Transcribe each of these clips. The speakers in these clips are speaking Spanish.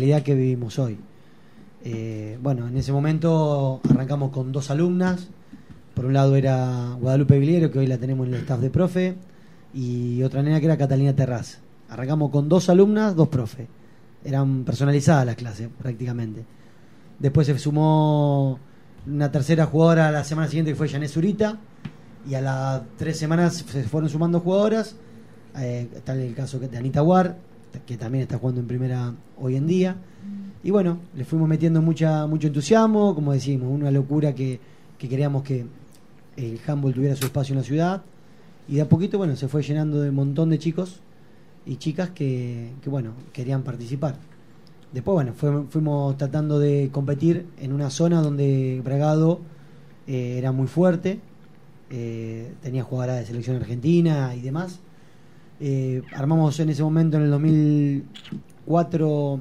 realidad que vivimos hoy. Eh, bueno, en ese momento arrancamos con dos alumnas. Por un lado era Guadalupe Viliero, que hoy la tenemos en el staff de profe, y otra nena que era Catalina Terraz. Arrancamos con dos alumnas, dos profes. Eran personalizadas las clases prácticamente. Después se sumó una tercera jugadora la semana siguiente que fue Janet Zurita. Y a las tres semanas se fueron sumando jugadoras. Eh, está el caso de Anita War, que también está jugando en primera hoy en día. Y bueno, le fuimos metiendo mucha, mucho entusiasmo, como decimos, una locura que, que queríamos que el handball tuviera su espacio en la ciudad. Y de a poquito, bueno, se fue llenando de un montón de chicos y chicas que, que bueno, querían participar. Después, bueno, fuimos tratando de competir en una zona donde Bragado eh, era muy fuerte, eh, tenía jugadoras de selección argentina y demás. Eh, armamos en ese momento, en el 2004,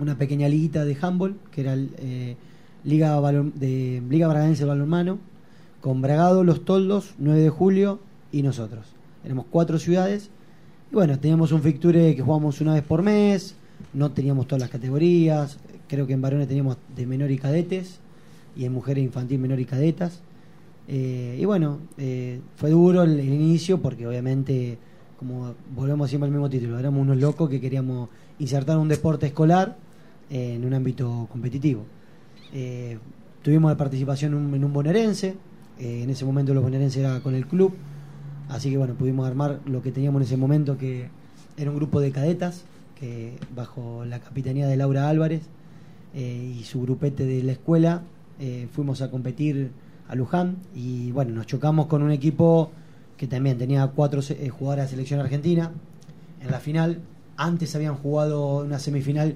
una pequeña liguita de handball, que era Liga, de, Liga Bragadense de Balonmano, con Bragado, Los Toldos, 9 de julio y nosotros. Éramos cuatro ciudades. Y bueno, teníamos un fixture que jugábamos una vez por mes, no teníamos todas las categorías, creo que en varones teníamos de menor y cadetes, y en mujeres infantil menor y cadetas. Eh, y bueno, eh, fue duro el, inicio porque obviamente, como volvemos siempre al mismo título, éramos unos locos que queríamos insertar un deporte escolar en un ámbito competitivo. Eh, tuvimos la participación en un, en un bonaerense, en ese momento los bonaerenses era con el club, así que bueno, pudimos armar lo que teníamos en ese momento que era un grupo de cadetas que bajo la capitanía de Laura Álvarez eh, y su grupete de la escuela eh, fuimos a competir a Luján y bueno, nos chocamos con un equipo que también tenía cuatro eh, jugadoras de selección argentina en la final. Antes habían jugado una semifinal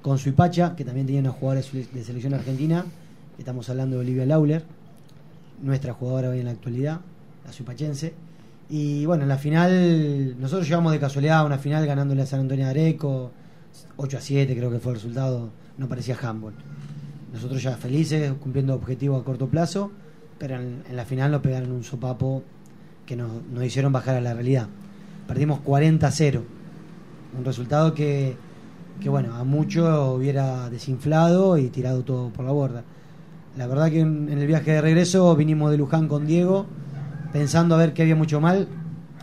con Suipacha, que también tenía una jugadora de selección argentina. Estamos hablando de Olivia Lauler, nuestra jugadora hoy en la actualidad, la suipachense. Y bueno, en la final, nosotros llegamos de casualidad a una final ganándole a San Antonio Areco, 8 a 7 creo que fue el resultado, no parecía handball. Nosotros ya felices, cumpliendo objetivos a corto plazo, pero en, la final nos pegaron un sopapo que nos, hicieron bajar a la realidad. Perdimos 40 a 0, un resultado que, que bueno, a mucho hubiera desinflado y tirado todo por la borda. La verdad que en el viaje de regreso vinimos de Luján con Diego pensando a ver qué había mucho mal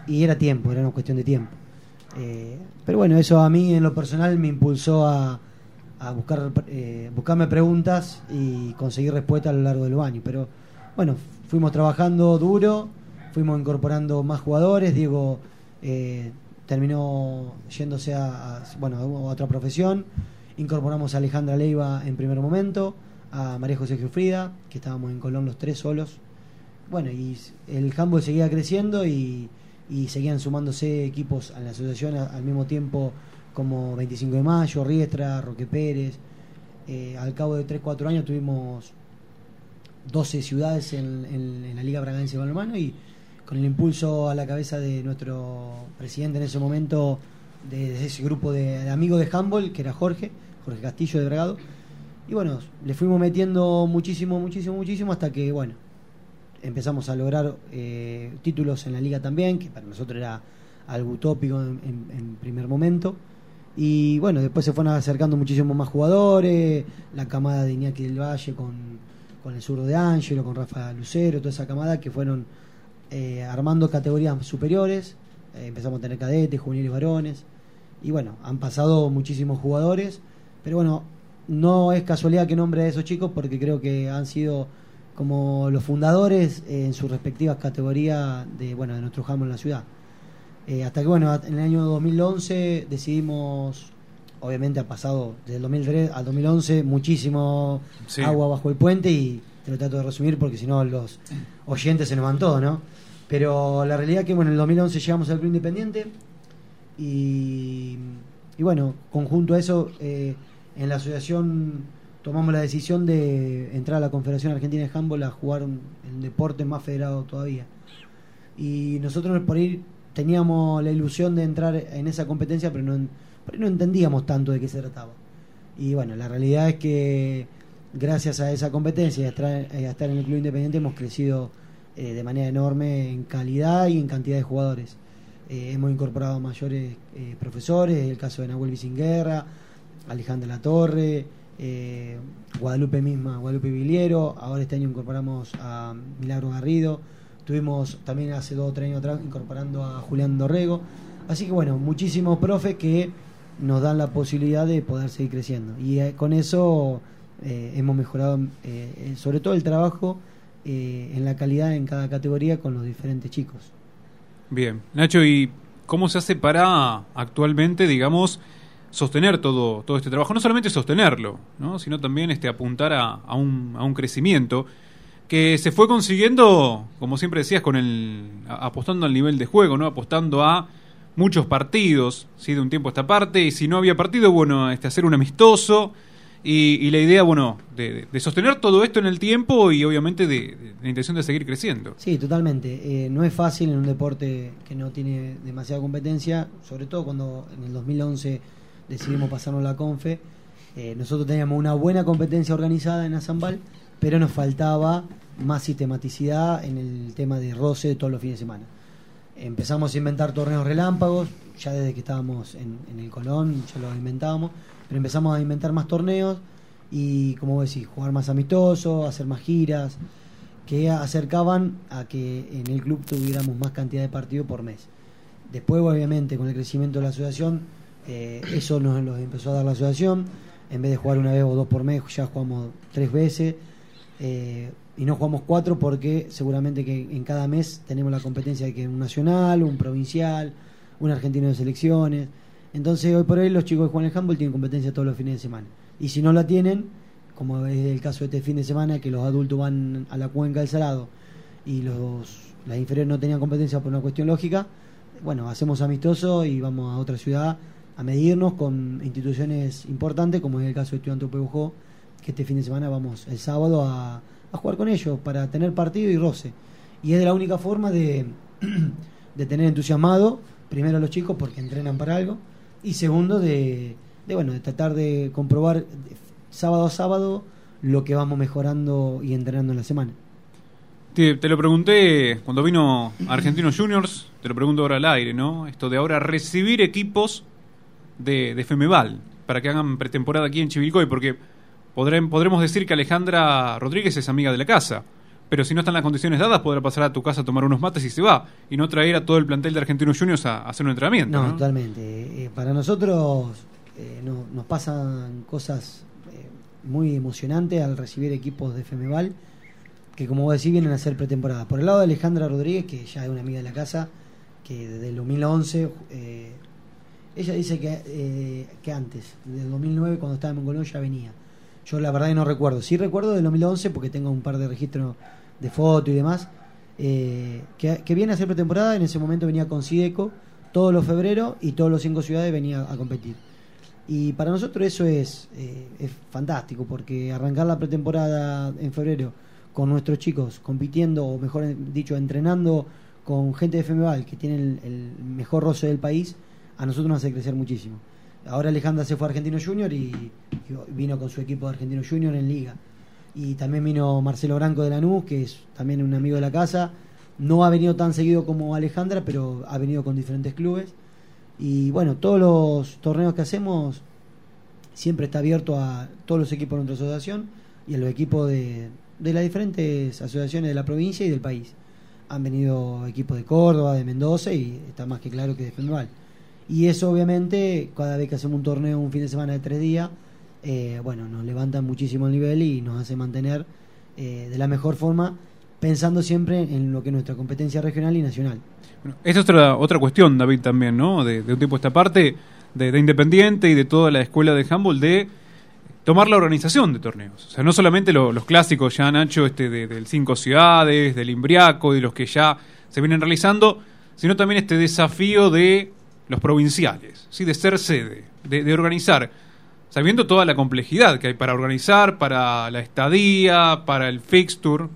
y era tiempo, era una cuestión de tiempo. Eh, pero bueno, eso a mí en lo personal me impulsó a, a buscar eh, buscarme preguntas y conseguir respuestas a lo largo de los años. Pero bueno, fuimos trabajando duro, fuimos incorporando más jugadores, Diego eh, terminó yéndose a, bueno, a otra profesión, incorporamos a Alejandra Leiva en primer momento, a María José Geofrida, que estábamos en Colón los tres solos, bueno, y el handball seguía creciendo y, seguían sumándose equipos a la asociación al mismo tiempo como 25 de Mayo, Riestra, Roque Pérez. Eh, al cabo de 3-4 años tuvimos 12 ciudades en, la Liga Braganense de Balonmano y con el impulso a la cabeza de nuestro presidente en ese momento, de, ese grupo de, amigos de handball, que era Jorge, Jorge Castillo de Bragado. Y bueno, le fuimos metiendo muchísimo, muchísimo, muchísimo hasta que, bueno, empezamos a lograr eh, títulos en la liga también, que para nosotros era algo utópico en, primer momento. Y bueno, después se fueron acercando muchísimos más jugadores, la camada de Iñaki del Valle con, con el zurdo de Ángelo, con Rafa Lucero, toda esa camada que fueron eh, armando categorías superiores. Eh, empezamos a tener cadetes, juveniles varones. Y bueno, han pasado muchísimos jugadores, pero bueno, no es casualidad que nombre a esos chicos porque creo que han sido como los fundadores en sus respectivas categorías de, bueno, de nuestro jamón en la ciudad. Eh, hasta que, bueno, en el año 2011 decidimos, obviamente ha pasado desde el 2003 al 2011 muchísimo agua bajo el puente y lo trato de resumir porque si no los oyentes se nos van todos, ¿no? Pero la realidad es que, bueno, en el 2011 llegamos al Club Independiente y, y bueno, conjunto a eso, eh, en la asociación tomamos la decisión de entrar a la Confederación Argentina de Handball a jugar un, deporte más federado todavía. Y nosotros por ir teníamos la ilusión de entrar en esa competencia, pero no, no entendíamos tanto de qué se trataba. Y bueno, la realidad es que gracias a esa competencia y a estar, en el club independiente hemos crecido eh, de manera enorme en calidad y en cantidad de jugadores. Eh, hemos incorporado mayores eh, profesores, el caso de Nahuel Vicinguerra, Alejandra La Torre, eh, Guadalupe misma, Guadalupe Viliero, ahora este año incorporamos a Milagro Garrido, tuvimos también hace dos o tres años atrás incorporando a Julián Dorrego, así que bueno, muchísimos profes que nos dan la posibilidad de poder seguir creciendo. Y eh, con eso eh, hemos mejorado sobre todo el trabajo en la calidad en cada categoría con los diferentes chicos. Bien, Nacho, ¿y cómo se hace para actualmente, digamos, sostener todo, todo este trabajo, no solamente sostenerlo, ¿no? sino también este, apuntar a, a, un, a un crecimiento que se fue consiguiendo, como siempre decías, con el apostando al nivel de juego, ¿no? apostando a muchos partidos, ¿sí? de un tiempo a esta parte, y si no había partido, bueno, este, hacer un amistoso, y, la idea, bueno, de, sostener todo esto en el tiempo y obviamente de, la intención de seguir creciendo. Sí, totalmente. Eh, no es fácil en un deporte que no tiene demasiada competencia, sobre todo cuando en el 2011 decidimos pasarnos la Confe. Eh, nosotros teníamos una buena competencia organizada en Azambal, pero nos faltaba más sistematicidad en el tema de roce de todos los fines de semana. Empezamos a inventar torneos relámpagos, ya desde que estábamos en, el Colón, ya lo inventábamos, pero empezamos a inventar más torneos y, como decís, jugar más amistoso, hacer más giras, que acercaban a que en el club tuviéramos más cantidad de partidos por mes. Después, obviamente, con el crecimiento de la asociación, eh, eso nos lo empezó a dar la asociación. En vez de jugar una vez o dos por mes, ya jugamos tres veces. Eh, y no jugamos cuatro porque seguramente que en cada mes tenemos la competencia de que un nacional, un provincial, un argentino de selecciones. Entonces, hoy por hoy, los chicos que juegan el handball tienen competencia todos los fines de semana. Y si no la tienen, como es el caso de este fin de semana, que los adultos van a la cuenca del Salado y los las inferiores no tenían competencia por una cuestión lógica, bueno, hacemos amistoso y vamos a otra ciudad a medirnos con instituciones importantes, como es el caso de Estudiante Pebujó, que este fin de semana vamos el sábado a, jugar con ellos para tener partido y roce. Y es la única forma de, de tener entusiasmado, primero a los chicos porque entrenan para algo, y segundo de, de, bueno, de tratar de comprobar sábado a sábado lo que vamos mejorando y entrenando en la semana. Te, lo pregunté cuando vino Argentinos Juniors, te lo pregunto ahora al aire, ¿no? Esto de ahora recibir equipos de, de Femeval para que hagan pretemporada aquí en Chivilcoy, porque podremos decir que Alejandra Rodríguez es amiga de la casa, pero si no están las condiciones dadas, podrá pasar a tu casa a tomar unos mates y se va, y no traer a todo el plantel de Argentinos Juniors a, hacer un entrenamiento. No, totalmente. Eh, para nosotros eh, nos pasan cosas eh, muy emocionantes al recibir equipos de Femeval, que como vos decís, vienen a hacer pretemporada. Por el lado de Alejandra Rodríguez, que ya es una amiga de la casa, que desde el 2011 ella dice que, eh, que antes, del 2009, cuando estaba en Mongolón, ya venía. Yo la verdad que no recuerdo. Sí recuerdo del 2011 porque tengo un par de registros de foto y demás. Eh, que, viene a hacer pretemporada, en ese momento venía con Sideco todos los febreros y todos los cinco ciudades venía a competir. Y para nosotros eso es, eh, es fantástico porque arrancar la pretemporada en febrero con nuestros chicos compitiendo, o mejor dicho, entrenando con gente de FMBAL que tiene el mejor roce del país, a nosotros nos hace crecer muchísimo. Ahora Alejandra se fue a Argentino Junior y, vino con su equipo de Argentino Junior en Liga. Y también vino Marcelo Branco de Lanús, que es también un amigo de la casa. No ha venido tan seguido como Alejandra, pero ha venido con diferentes clubes. Y bueno, todos los torneos que hacemos siempre está abierto a todos los equipos de nuestra asociación y a los equipos de, de las diferentes asociaciones de la provincia y del país. Han venido equipos de Córdoba, de Mendoza y está más que claro que de Fenval. Y eso obviamente, cada vez que hacemos un torneo un fin de semana de tres días, eh, bueno, nos levanta muchísimo el nivel y nos hace mantener eh, de la mejor forma, pensando siempre en lo que es nuestra competencia regional y nacional. Bueno, esta es otra, otra cuestión, David, también, ¿no? De, un tiempo a esta parte, de, Independiente y de toda la escuela de handball, de tomar la organización de torneos. O sea, no solamente los clásicos ya, Nacho, este de, del Cinco Ciudades, del Imbriaco y los que ya se vienen realizando, sino también este desafío de los provinciales, ¿sí? de ser sede, de, organizar, sabiendo toda la complejidad que hay para organizar, para la estadía, para el fixture.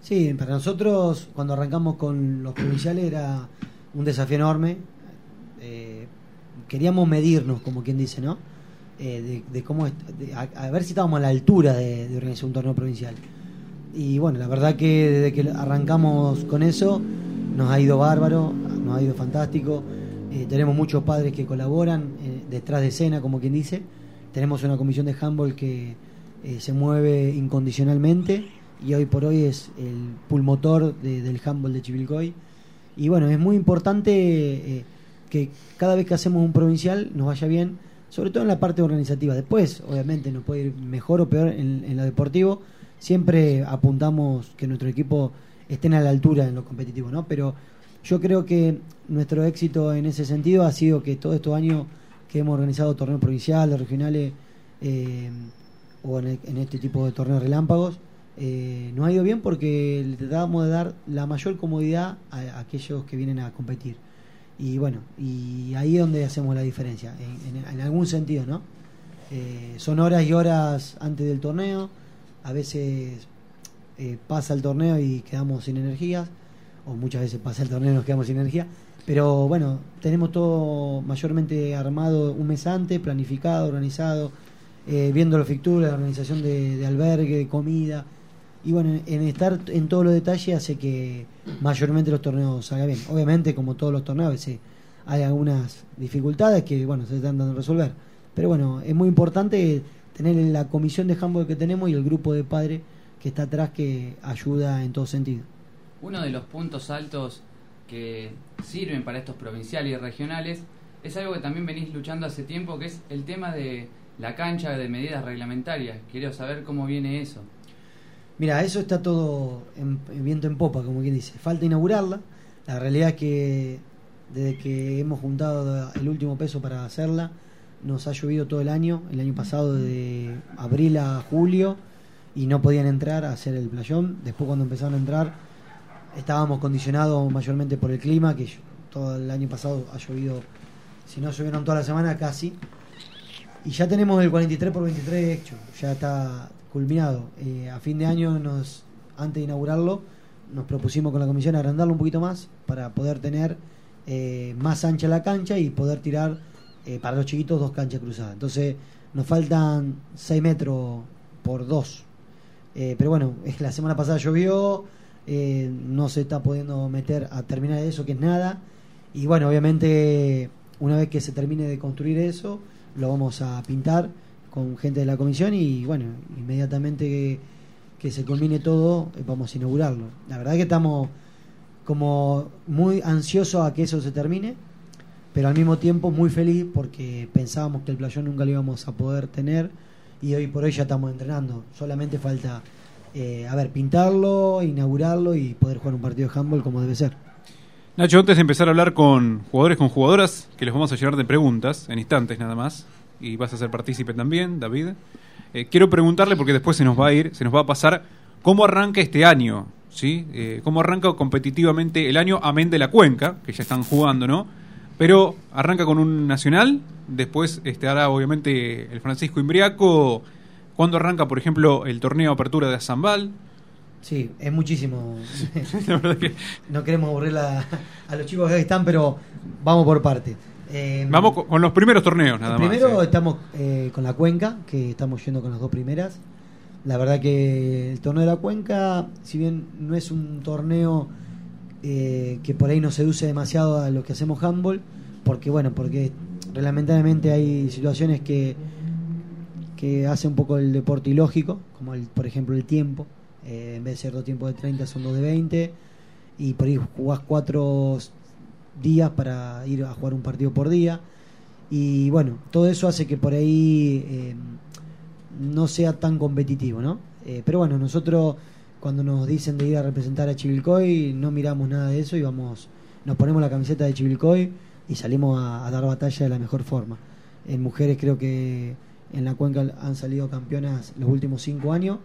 Sí, para nosotros cuando arrancamos con los provinciales era un desafío enorme. Eh, queríamos medirnos, como quien dice, ¿no? Eh, de, cómo a, ver si estábamos a la altura de, de organizar un torneo provincial. Y bueno, la verdad que desde que arrancamos con eso nos ha ido bárbaro, nos ha ido fantástico Eh, tenemos muchos padres que colaboran eh, detrás de escena, como quien dice. Tenemos una comisión de handball que eh, se mueve incondicionalmente y hoy por hoy es el pulmotor del handball de Chivilcoy. Y bueno, es muy importante que cada vez que hacemos un provincial nos vaya bien, sobre todo en la parte organizativa. Después, obviamente, nos puede ir mejor o peor en, en lo deportivo. Siempre apuntamos que nuestro equipo estén a la altura en lo competitivo, ¿no? Pero yo creo que nuestro éxito en ese sentido ha sido que todos estos años que hemos organizado torneos provinciales, regionales eh, o en, este tipo de torneos relámpagos, eh, nos ha ido bien porque le tratamos de dar la mayor comodidad a, aquellos que vienen a competir. Y bueno, y ahí es donde hacemos la diferencia, en, algún sentido, ¿no? Eh, son horas y horas antes del torneo, a veces pasa el torneo y quedamos sin energías o muchas veces pasa el torneo y nos quedamos sin energía. Pero bueno, tenemos todo mayormente armado un mes antes, planificado, organizado, eh, viendo la fictura, la organización de, albergue, de comida. Y bueno, en estar en todos los detalles hace que mayormente los torneos salgan bien. Obviamente, como todos los torneos, a veces hay algunas dificultades que bueno se están dando a resolver. Pero bueno, es muy importante tener la comisión de handball que tenemos y el grupo de padres que está atrás que ayuda en todo sentido. Uno de los puntos altos que sirven para estos provinciales y regionales es algo que también venís luchando hace tiempo, que es el tema de la cancha de medidas reglamentarias. Quiero saber cómo viene eso. Mira, eso está todo en, viento en popa, como quien dice. Falta inaugurarla. La realidad es que desde que hemos juntado el último peso para hacerla, nos ha llovido todo el año. El año pasado de abril a julio y no podían entrar a hacer el playón. Después cuando empezaron a entrar estábamos condicionados mayormente por el clima, que todo el año pasado ha llovido, si no llovieron toda la semana, casi. Y ya tenemos el 43 por 23 hecho, ya está culminado. Eh, a fin de año, nos antes de inaugurarlo, nos propusimos con la comisión agrandarlo un poquito más para poder tener eh, más ancha la cancha y poder tirar eh, para los chiquitos dos canchas cruzadas. Entonces nos faltan 6 metros por 2. pero bueno, la semana pasada llovió, eh, no se está pudiendo meter a terminar eso, que es nada. Y bueno, obviamente, una vez que se termine de construir eso, lo vamos a pintar con gente de la comisión y bueno, inmediatamente que, se culmine todo, eh, vamos a inaugurarlo. La verdad que estamos como muy ansiosos a que eso se termine, pero al mismo tiempo muy feliz porque pensábamos que el playón nunca lo íbamos a poder tener y hoy por hoy ya estamos entrenando. Solamente falta eh, a ver, pintarlo, inaugurarlo y poder jugar un partido de handball como debe ser. Nacho, antes de empezar a hablar con jugadores, con jugadoras, que les vamos a llenar de preguntas en instantes nada más, y vas a ser partícipe también, David, eh, quiero preguntarle, porque después se nos va a ir, se nos va a pasar, ¿cómo arranca este año? ¿Sí? Eh, ¿Cómo arranca competitivamente el año, amén de la cuenca, que ya están jugando, ¿no? Pero arranca con un nacional, después estará obviamente el Francisco Imbriaco ¿Cuándo arranca, por ejemplo, el torneo de apertura de Zambal? Sí, es muchísimo. no queremos aburrir a, los chicos que están, pero vamos por parte. Eh, vamos con, los primeros torneos, nada más. Primero estamos eh, con la Cuenca, que estamos yendo con las dos primeras. La verdad que el torneo de la Cuenca, si bien no es un torneo eh, que por ahí nos seduce demasiado a los que hacemos handball, porque bueno, porque reglamentariamente hay situaciones que que hace un poco el deporte ilógico, como el, por ejemplo el tiempo. Eh, en vez de ser dos tiempos de 30 son dos de 20 y por ahí jugás cuatro días para ir a jugar un partido por día y bueno, todo eso hace que por ahí eh, no sea tan competitivo, ¿no? Eh, pero bueno, nosotros cuando nos dicen de ir a representar a Chivilcoy no miramos nada de eso y vamos, nos ponemos la camiseta de Chivilcoy y salimos a dar batalla de la mejor forma. En mujeres creo que en la cuenca han salido campeonas los últimos cinco años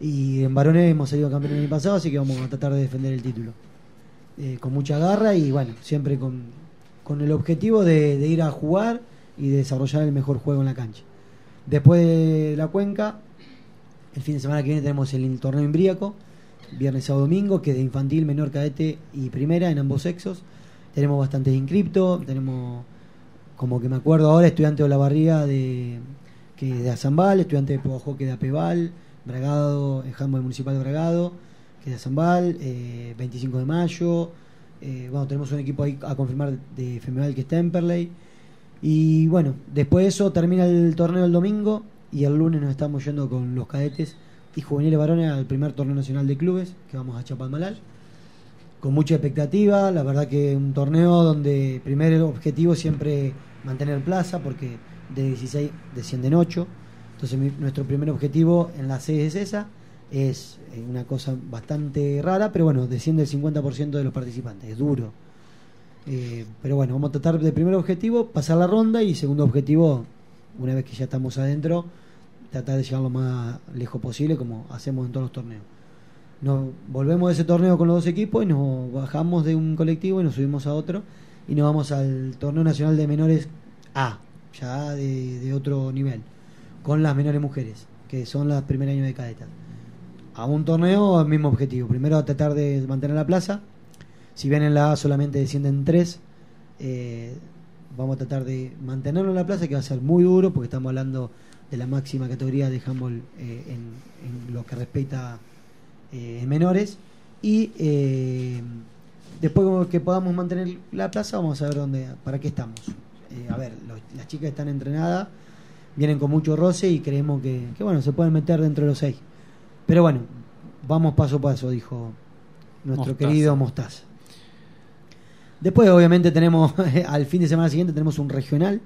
y en varones hemos salido campeones el pasado, así que vamos a tratar de defender el título. Eh, con mucha garra y bueno, siempre con, con el objetivo de, ir a jugar y de desarrollar el mejor juego en la cancha. Después de la cuenca, el fin de semana que viene tenemos el torneo imbriaco, viernes, sábado, domingo, que es de infantil, menor, cadete y primera en ambos sexos. Tenemos bastantes inscriptos, tenemos, como que me acuerdo ahora, estudiante de la barriga de que de Azambal, estudiante de Hockey de Apeval, Bragado, el handball municipal de Bragado, que es de Azambal, 25 eh, de mayo, Eh, bueno, tenemos un equipo ahí a confirmar de Femenal que está en Perley. Y bueno, después de eso termina el torneo el domingo y el lunes nos estamos yendo con los cadetes y juveniles varones al primer torneo nacional de clubes que vamos a Chapalmalal. Con mucha expectativa, la verdad que un torneo donde primer objetivo siempre mantener plaza porque de 16 descienden 8. Entonces mi- nuestro primer objetivo en la C es esa. Es eh, una cosa bastante rara, pero bueno, desciende el 50% de los participantes. Es duro. Eh, pero bueno, vamos a tratar de primer objetivo pasar la ronda y segundo objetivo, una vez que ya estamos adentro, tratar de llegar lo más lejos posible como hacemos en todos los torneos. Nos volvemos de ese torneo con los dos equipos y nos bajamos de un colectivo y nos subimos a otro y nos vamos al torneo nacional de menores A, ya de, otro nivel, con las menores mujeres, que son las primer años de cadetas. A un torneo, el mismo objetivo. Primero tratar de mantener la plaza. Si bien en la A solamente descienden tres, eh, vamos a tratar de mantenerlo en la plaza, que va a ser muy duro, porque estamos hablando de la máxima categoría de handball eh, en, lo que respecta eh, en menores. Y eh, después que podamos mantener la plaza, vamos a ver dónde, para qué estamos. Eh, a ver, los- las chicas están entrenadas, vienen con mucho roce y creemos que, que, bueno, se pueden meter dentro de los seis. Pero bueno, vamos paso a paso, dijo nuestro Mostaza. querido Mostaza. Después, obviamente, tenemos al fin de semana siguiente tenemos un regional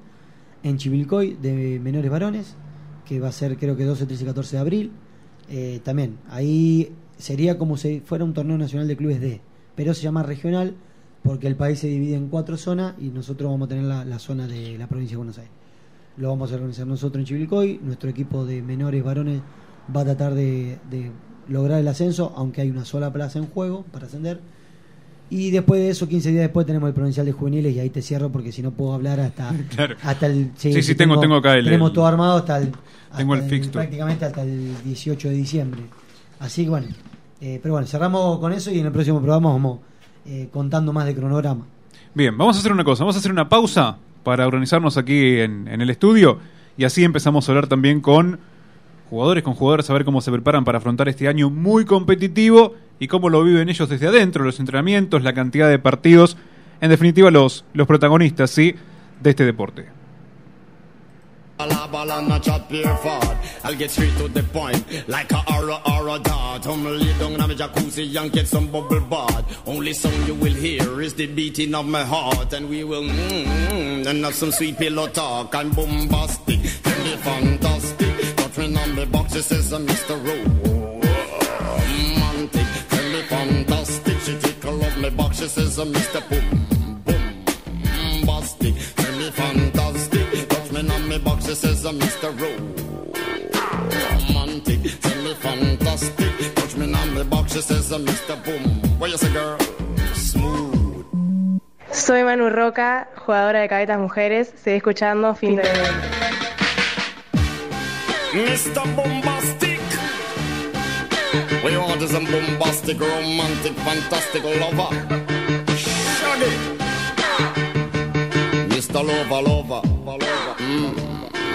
en Chivilcoy de menores varones, que va a ser creo que 12, 13 y 14 de abril. Eh, también, ahí sería como si fuera un torneo nacional de clubes D, pero se llama regional porque el país se divide en cuatro zonas y nosotros vamos a tener la, la zona de la provincia de Buenos Aires. Lo vamos a organizar nosotros en Chivilcoy, nuestro equipo de menores varones va a tratar de, de lograr el ascenso, aunque hay una sola plaza en juego para ascender. Y después de eso, 15 días después, tenemos el provincial de juveniles y ahí te cierro porque si no puedo hablar hasta, Claro. hasta el... Sí, sí, tengo- tengo acá el- Tenemos el- todo armado hasta el... tengo hasta el. Prácticamente hasta el 18 de diciembre. Así que bueno, eh, pero bueno, cerramos con eso y en el próximo programa vamos eh, contando más de cronograma. Bien, vamos a hacer una cosa, vamos a hacer una pausa para organizarnos aquí en, el estudio y así empezamos a hablar también con jugadores, con jugadoras, a ver cómo se preparan para afrontar este año muy competitivo y cómo lo viven ellos desde adentro, los entrenamientos, la cantidad de partidos, en definitiva los, los protagonistas ¿sí? de este deporte. Bala bala not chat pure fart. I'll get straight to the point, like a aura aura dart. I'm lay down in my jacuzzi and get some bubble bath. Only song you will hear is the beating of my heart, and we will mmm and have some sweet pillow talk. I'm bombastic, me fantastic. Touch me on me box, it says I'm Mr. Romantic, me fantastic. She tickle up me box, she says I'm Mr. Boom Boom Bombastic, says I'm Mr. Romantic, tell me fantastic. Touch me on me box, she says I'm Mr. Boom. What you say, girl? Smooth. Soy Manu Roca, jugadora de cadetas mujeres. Seguí escuchando fin de Mr. Bombastic. We want is a bombastic, romantic, fantastic lover. Shaggy. Mr. Lover, lover, lover. Mm.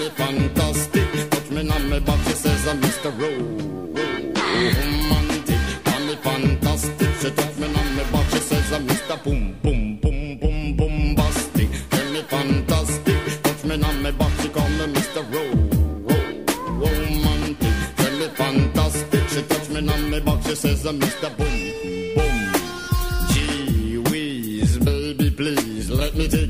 Me fantastic. Touch me on my back, she says uh, I'm Mr. Romantic. Tell me fantastic. She touch me on my back, she says uh, I'm Mr. Boom, boom, boom, boom, bombastic. Tell me fantastic. Touch me on my back, she call me Mr. Ro, Ro, romantic. Tell me fantastic. She touch me on my back, she says uh, I'm Mr. Boom,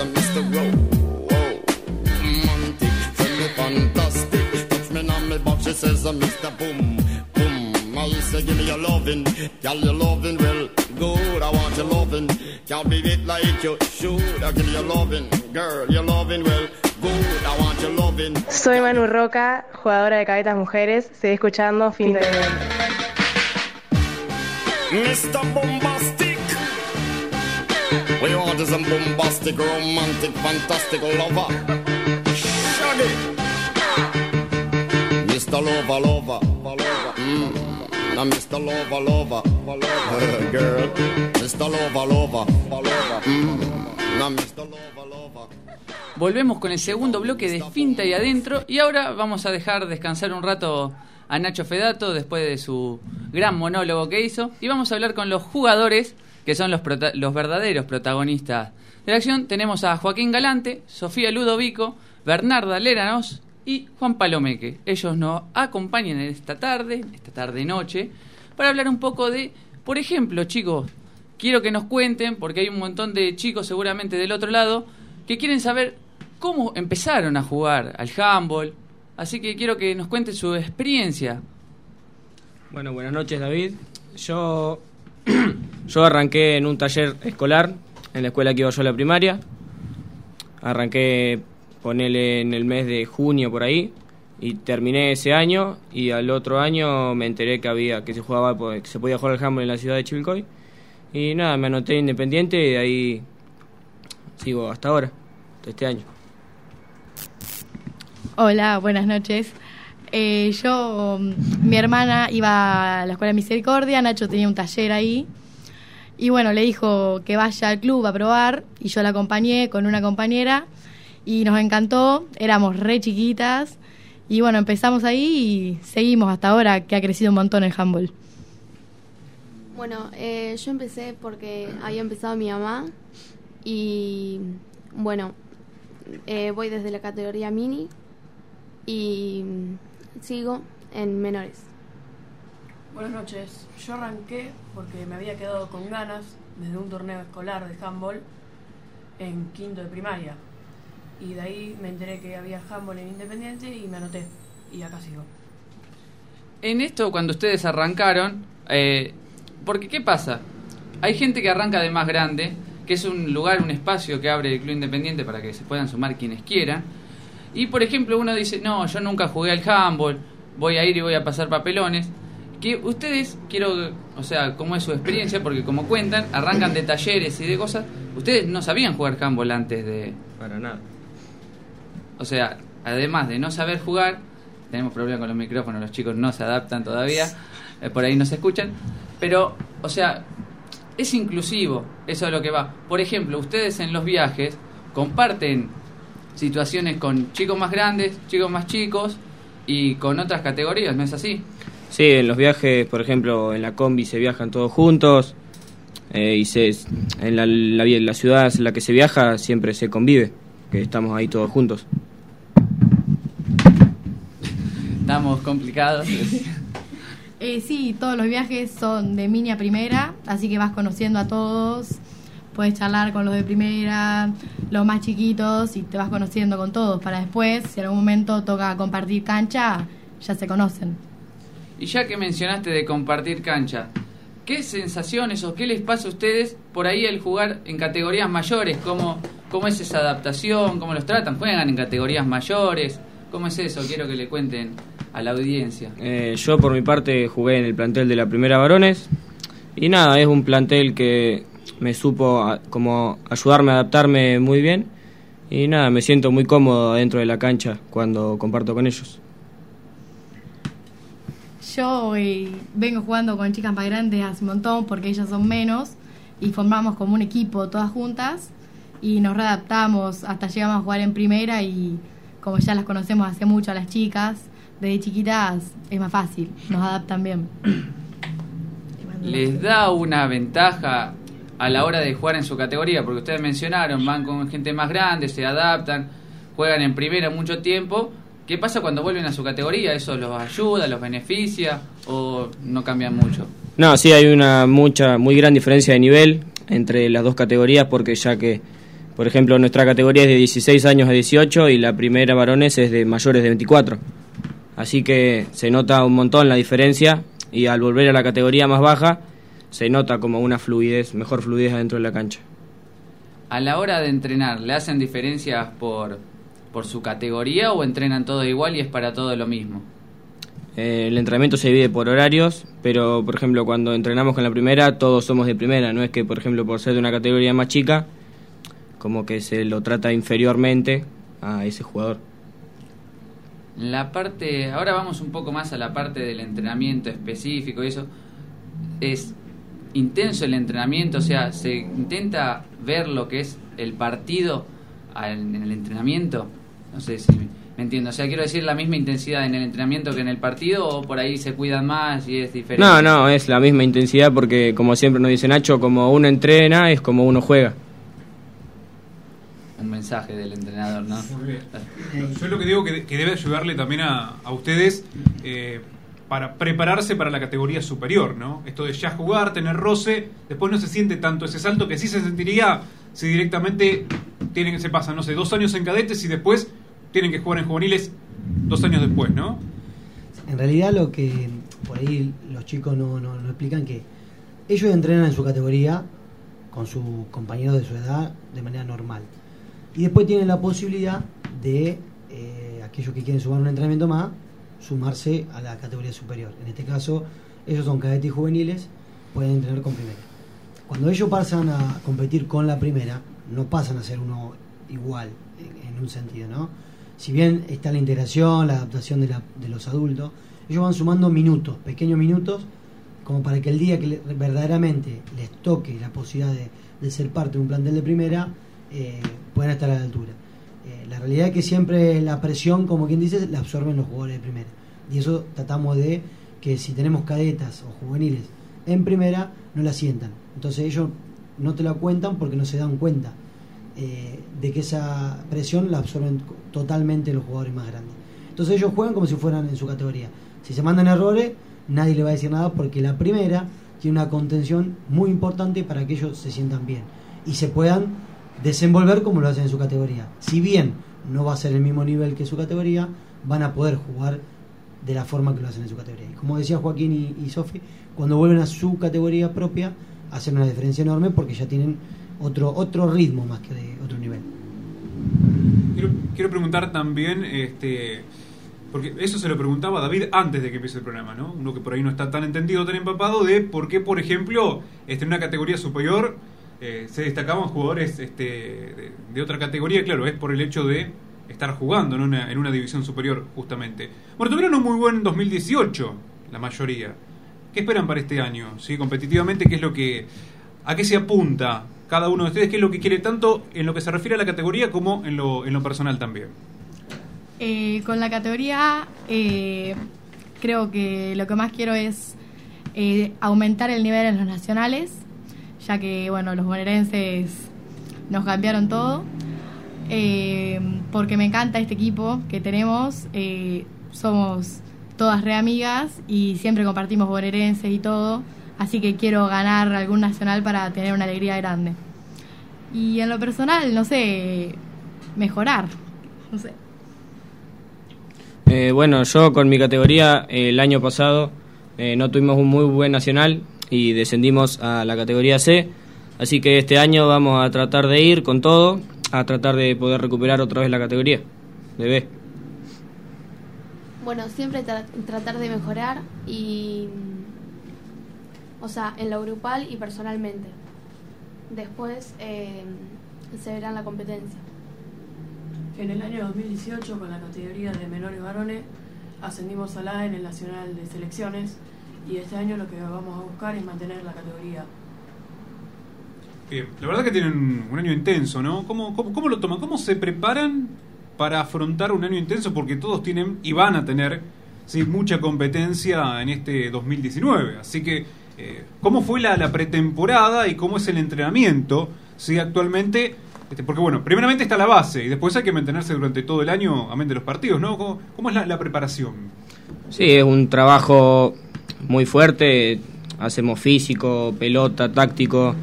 I'm Mr. Romantic. Me fantastic. Touch me on me box, she says I'm Mr. Boom Boom. I say give me your loving, girl your loving well good. I want your loving, can't be it like you should. I give me your loving, girl your loving well good. I want your loving. Soy Manu Roca, jugadora de Cadetas Mujeres. Seguí escuchando fin de Mr. Bombastic. We want is a bombastic, romantic, fantastic lover. Shaggy. Mr. Lover, lover, lover. Mm. Now Mr. Lover, lover, lover. Girl. Mr. Lover, lover, lover. Mm. Now Mr. Lover, lover. Volvemos con el segundo bloque de Finta y Adentro y ahora vamos a dejar descansar un rato a Nacho Fedato después de su gran monólogo que hizo y vamos a hablar con los jugadores que son los, verdaderos protagonistas de la acción. Tenemos a Joaquín Galante, Sofía Ludovico, Bernarda Leranos y Juan Palomeque. Ellos nos acompañan esta tarde, esta tarde-noche, para hablar un poco de, por ejemplo, chicos, quiero que nos cuenten, porque hay un montón de chicos seguramente del otro lado, que quieren saber cómo empezaron a jugar al handball. Así que quiero que nos cuenten su experiencia. Bueno, buenas noches David. Yo, yo arranqué en un taller escolar en la escuela que iba yo a la primaria. Arranqué, ponele en el mes de junio por ahí y terminé ese año y al otro año me enteré que había que se jugaba que se podía jugar al handball en la ciudad de Chivilcoy y nada, me anoté independiente y de ahí sigo hasta ahora, hasta este año. Hola, buenas noches. Eh, yo, mm, mi hermana iba a la Escuela Misericordia, Nacho tenía un taller ahí. Y bueno, le dijo que vaya al club a probar y yo la acompañé con una compañera y nos encantó, éramos re chiquitas y bueno, empezamos ahí y seguimos hasta ahora que ha crecido un montón el handball. Bueno, eh, yo empecé porque había empezado mi mamá y bueno, eh, voy desde la categoría mini y sigo en menores. Buenas noches. Yo arranqué porque me había quedado con ganas desde un torneo escolar de handball en quinto de primaria. Y de ahí me enteré que había handball en Independiente y me anoté. Y acá sigo. En esto, cuando ustedes arrancaron, eh, porque ¿qué pasa? Hay gente que arranca de más grande, que es un lugar, un espacio que abre el Club Independiente para que se puedan sumar quienes quieran. Y por ejemplo, uno dice, no, yo nunca jugué al handball, voy a ir y voy a pasar papelones. Que ustedes, quiero, o sea, cómo es su experiencia, porque como cuentan, arrancan de talleres y de cosas, ustedes no sabían jugar handball antes de... Para nada. O sea, además de no saber jugar, tenemos problemas con los micrófonos, los chicos no se adaptan todavía, eh, por ahí no se escuchan, pero, o sea, es inclusivo, eso es lo que va. Por ejemplo, ustedes en los viajes comparten situaciones con chicos más grandes, chicos más chicos y con otras categorías, ¿no es así? Sí, en los viajes, por ejemplo, en la combi se viajan todos juntos eh, y se, en la, la, la ciudad en la que se viaja siempre se convive, que estamos ahí todos juntos. Estamos complicados. Eh, sí, todos los viajes son de mini a primera, así que vas conociendo a todos, puedes charlar con los de primera, los más chiquitos y te vas conociendo con todos para después, si en algún momento toca compartir cancha, ya se conocen. Y ya que mencionaste de compartir cancha, ¿qué sensaciones o qué les pasa a ustedes por ahí el jugar en categorías mayores? ¿Cómo, es esa adaptación? ¿Cómo los tratan? ¿Juegan en categorías mayores? ¿Cómo es eso? Quiero que le cuenten a la audiencia. Eh, yo por mi parte jugué en el plantel de la primera varones y nada, es un plantel que me supo como ayudarme a adaptarme muy bien y nada, me siento muy cómodo dentro de la cancha cuando comparto con ellos. Yo vengo jugando con chicas más grandes hace un montón porque ellas son menos y formamos como un equipo todas juntas y nos readaptamos hasta llegamos a jugar en primera y como ya las conocemos hace mucho a las chicas, desde chiquitas es más fácil, nos adaptan bien. ¿Les da una ventaja a la hora de jugar en su categoría? Porque ustedes mencionaron, van con gente más grande, se adaptan, juegan en primera mucho tiempo. ¿Qué pasa cuando vuelven a su categoría? ¿Eso los ayuda, los beneficia o no cambian mucho? No, sí hay una mucha, muy gran diferencia de nivel entre las dos categorías porque ya que, por ejemplo, nuestra categoría es de 16 años a 18 y la primera varones es de mayores de 24. Así que se nota un montón la diferencia y al volver a la categoría más baja se nota como una fluidez, mejor fluidez adentro de la cancha. A la hora de entrenar, ¿le hacen diferencias por, por su categoría o entrenan todo igual y es para todo lo mismo? Eh, el entrenamiento se divide por horarios, pero por ejemplo cuando entrenamos con la primera todos somos de primera, no es que por ejemplo por ser de una categoría más chica como que se lo trata inferiormente a ese jugador. La parte, ahora vamos un poco más a la parte del entrenamiento específico y eso. Es intenso el entrenamiento, o sea, se intenta ver lo que es el partido en el entrenamiento. No sé si me entiendo, o sea, quiero decir la misma intensidad en el entrenamiento que en el partido o por ahí se cuidan más y es diferente. No, no, es la misma intensidad porque como siempre nos dice Nacho, como uno entrena es como uno juega. Un mensaje del entrenador, ¿no? Yo lo que digo que, que debe ayudarle también a, a ustedes eh, para prepararse para la categoría superior, ¿no? Esto de ya jugar, tener roce, después no se siente tanto ese salto que sí se sentiría si directamente tienen se pasan, no sé, dos años en cadetes y después tienen que jugar en juveniles dos años después, ¿no? En realidad lo que por ahí los chicos no, no, no explican que ellos entrenan en su categoría con sus compañeros de su edad de manera normal. Y después tienen la posibilidad de eh, aquellos que quieren sumar un entrenamiento más, sumarse a la categoría superior. En este caso, ellos son cadetes juveniles, pueden entrenar con primera. Cuando ellos pasan a competir con la primera, no pasan a ser uno igual en un sentido, ¿no? Si bien está la integración, la adaptación de, los adultos, ellos van sumando minutos, pequeños minutos, como para que el día que verdaderamente les toque la posibilidad de, de ser parte de un plantel de primera, eh, puedan estar a la altura. Eh, la realidad es que siempre la presión, como quien dice, la absorben los jugadores de primera. Y eso tratamos de que si tenemos cadetas o juveniles en primera, no la sientan. Entonces ellos no te la cuentan porque no se dan cuenta eh, de que esa presión la absorben totalmente los jugadores más grandes. Entonces ellos juegan como si fueran en su categoría. Si se mandan errores, nadie le va a decir nada porque la primera tiene una contención muy importante para que ellos se sientan bien y se puedan desenvolver como lo hacen en su categoría. Si bien no va a ser el mismo nivel que su categoría, van a poder jugar de la forma que lo hacen en su categoría. Y como decía Joaquín y, y Sofi, cuando vuelven a su categoría propia, hacen una diferencia enorme porque ya tienen otro otro ritmo más que de otro nivel. Quiero, preguntar también, este, porque eso se lo preguntaba David antes de que empiece el programa, ¿no? Uno que por ahí no está tan entendido, tan empapado, de por qué, por ejemplo, este, en una categoría superior eh, se destacaban jugadores este, de, de otra categoría, claro, es por el hecho de estar jugando en una, en una división superior, justamente. Bueno, tuvieron un muy buen 2018, la mayoría. ¿Qué esperan para este año? ¿Sí? Competitivamente, ¿qué es lo que, ¿a qué se apunta cada uno de ustedes? ¿Qué es lo que quiere tanto en lo que se refiere a la categoría como en lo, en lo personal también? Eh, con la categoría A, eh, creo que lo que más quiero es eh, aumentar el nivel en los nacionales, ya que bueno, los bonaerenses nos cambiaron todo. Eh, porque me encanta este equipo que tenemos, eh, somos todas re amigas y siempre compartimos bonaerenses y todo, así que quiero ganar algún nacional para tener una alegría grande. Y en lo personal, no sé, mejorar, no sé. Eh, bueno, yo con mi categoría eh, el año pasado eh, no tuvimos un muy buen nacional y descendimos a la categoría C, así que este año vamos a tratar de ir con todo, a tratar de poder recuperar otra vez la categoría de B. Bueno, siempre tra- tratar de mejorar y. O sea, en lo grupal y personalmente. Después eh, se verá en la competencia. En el año 2018, con la categoría de menores varones, ascendimos a la en el Nacional de Selecciones y este año lo que vamos a buscar es mantener la categoría. Bien, la verdad que tienen un año intenso, ¿no? ¿Cómo, cómo, cómo lo toman? ¿Cómo se preparan para afrontar un año intenso? Porque todos tienen y van a tener sí, mucha competencia en este 2019. Así que, eh, ¿cómo fue la, la pretemporada y cómo es el entrenamiento? Sí, actualmente, este, porque bueno, primeramente está la base y después hay que mantenerse durante todo el año, amén de los partidos, ¿no? ¿Cómo, cómo es la, la preparación? Sí, es un trabajo muy fuerte. Hacemos físico, pelota, táctico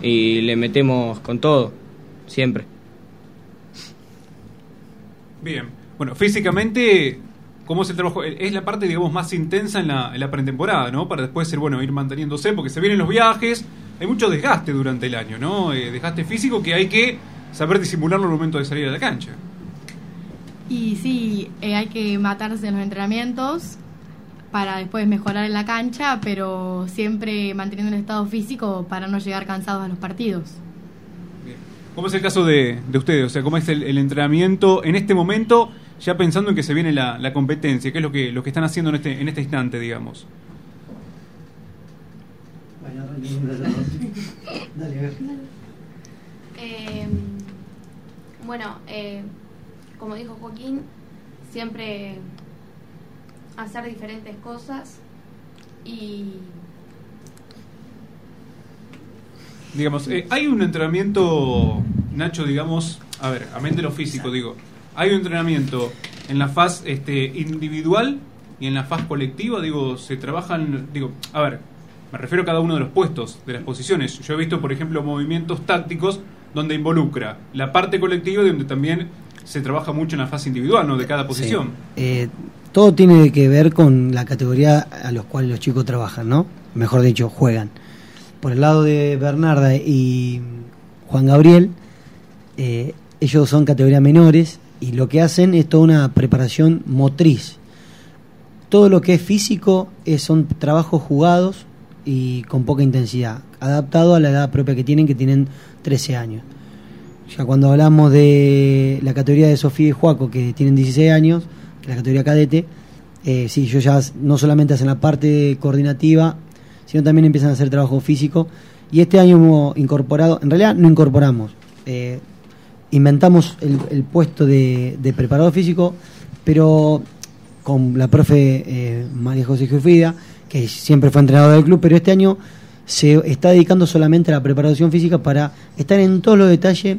y le metemos con todo, siempre. Bien, bueno, físicamente, ¿cómo es el trabajo? Es la parte, digamos, más intensa en la, en la pretemporada, ¿no? Para después ser, bueno, ir manteniéndose, porque se vienen los viajes, hay mucho desgaste durante el año, ¿no? Eh, desgaste físico que hay que saber disimularlo al momento de salir a la cancha. Y sí, eh, hay que matarse en los entrenamientos para después mejorar en la cancha, pero siempre manteniendo un estado físico para no llegar cansados a los partidos. ¿Cómo es el caso de, de ustedes? O sea, ¿cómo es el, el entrenamiento en este momento, ya pensando en que se viene la, la competencia? ¿Qué es lo que, lo que están haciendo en este, en este instante, digamos? Dale, a ver. Eh, bueno, eh, como dijo Joaquín, siempre hacer diferentes cosas y Digamos, eh, hay un entrenamiento, Nacho, digamos, a ver, a mente lo físico, digo, hay un entrenamiento en la faz este, individual y en la faz colectiva, digo, se trabajan, digo, a ver, me refiero a cada uno de los puestos, de las posiciones. Yo he visto, por ejemplo, movimientos tácticos donde involucra la parte colectiva y donde también se trabaja mucho en la fase individual, ¿no? De cada posición. Sí. Eh, todo tiene que ver con la categoría a los cuales los chicos trabajan, ¿no? Mejor dicho, juegan. Por el lado de Bernarda y Juan Gabriel, eh, ellos son categorías menores y lo que hacen es toda una preparación motriz. Todo lo que es físico es, son trabajos jugados y con poca intensidad, adaptado a la edad propia que tienen, que tienen 13 años. Ya cuando hablamos de la categoría de Sofía y Juaco, que tienen 16 años, la categoría cadete, eh, sí, ellos ya no solamente hacen la parte coordinativa, sino también empiezan a hacer trabajo físico. Y este año hemos incorporado, en realidad no incorporamos, eh, inventamos el, puesto de, de, preparador físico, pero con la profe eh, María José Jufrida, que siempre fue entrenadora del club, pero este año se está dedicando solamente a la preparación física para estar en todos los detalles,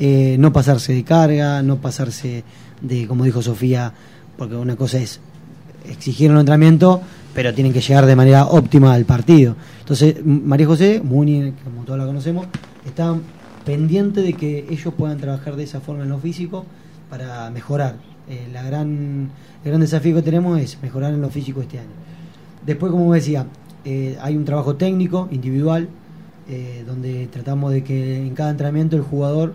eh, no pasarse de carga, no pasarse de, como dijo Sofía, porque una cosa es exigir un entrenamiento, pero tienen que llegar de manera óptima al partido. Entonces, María José, Muni, como todos la conocemos, está pendiente de que ellos puedan trabajar de esa forma en lo físico para mejorar. Eh, la gran, el gran desafío que tenemos es mejorar en lo físico este año. Después, como decía, eh, hay un trabajo técnico, individual, eh, donde tratamos de que en cada entrenamiento el jugador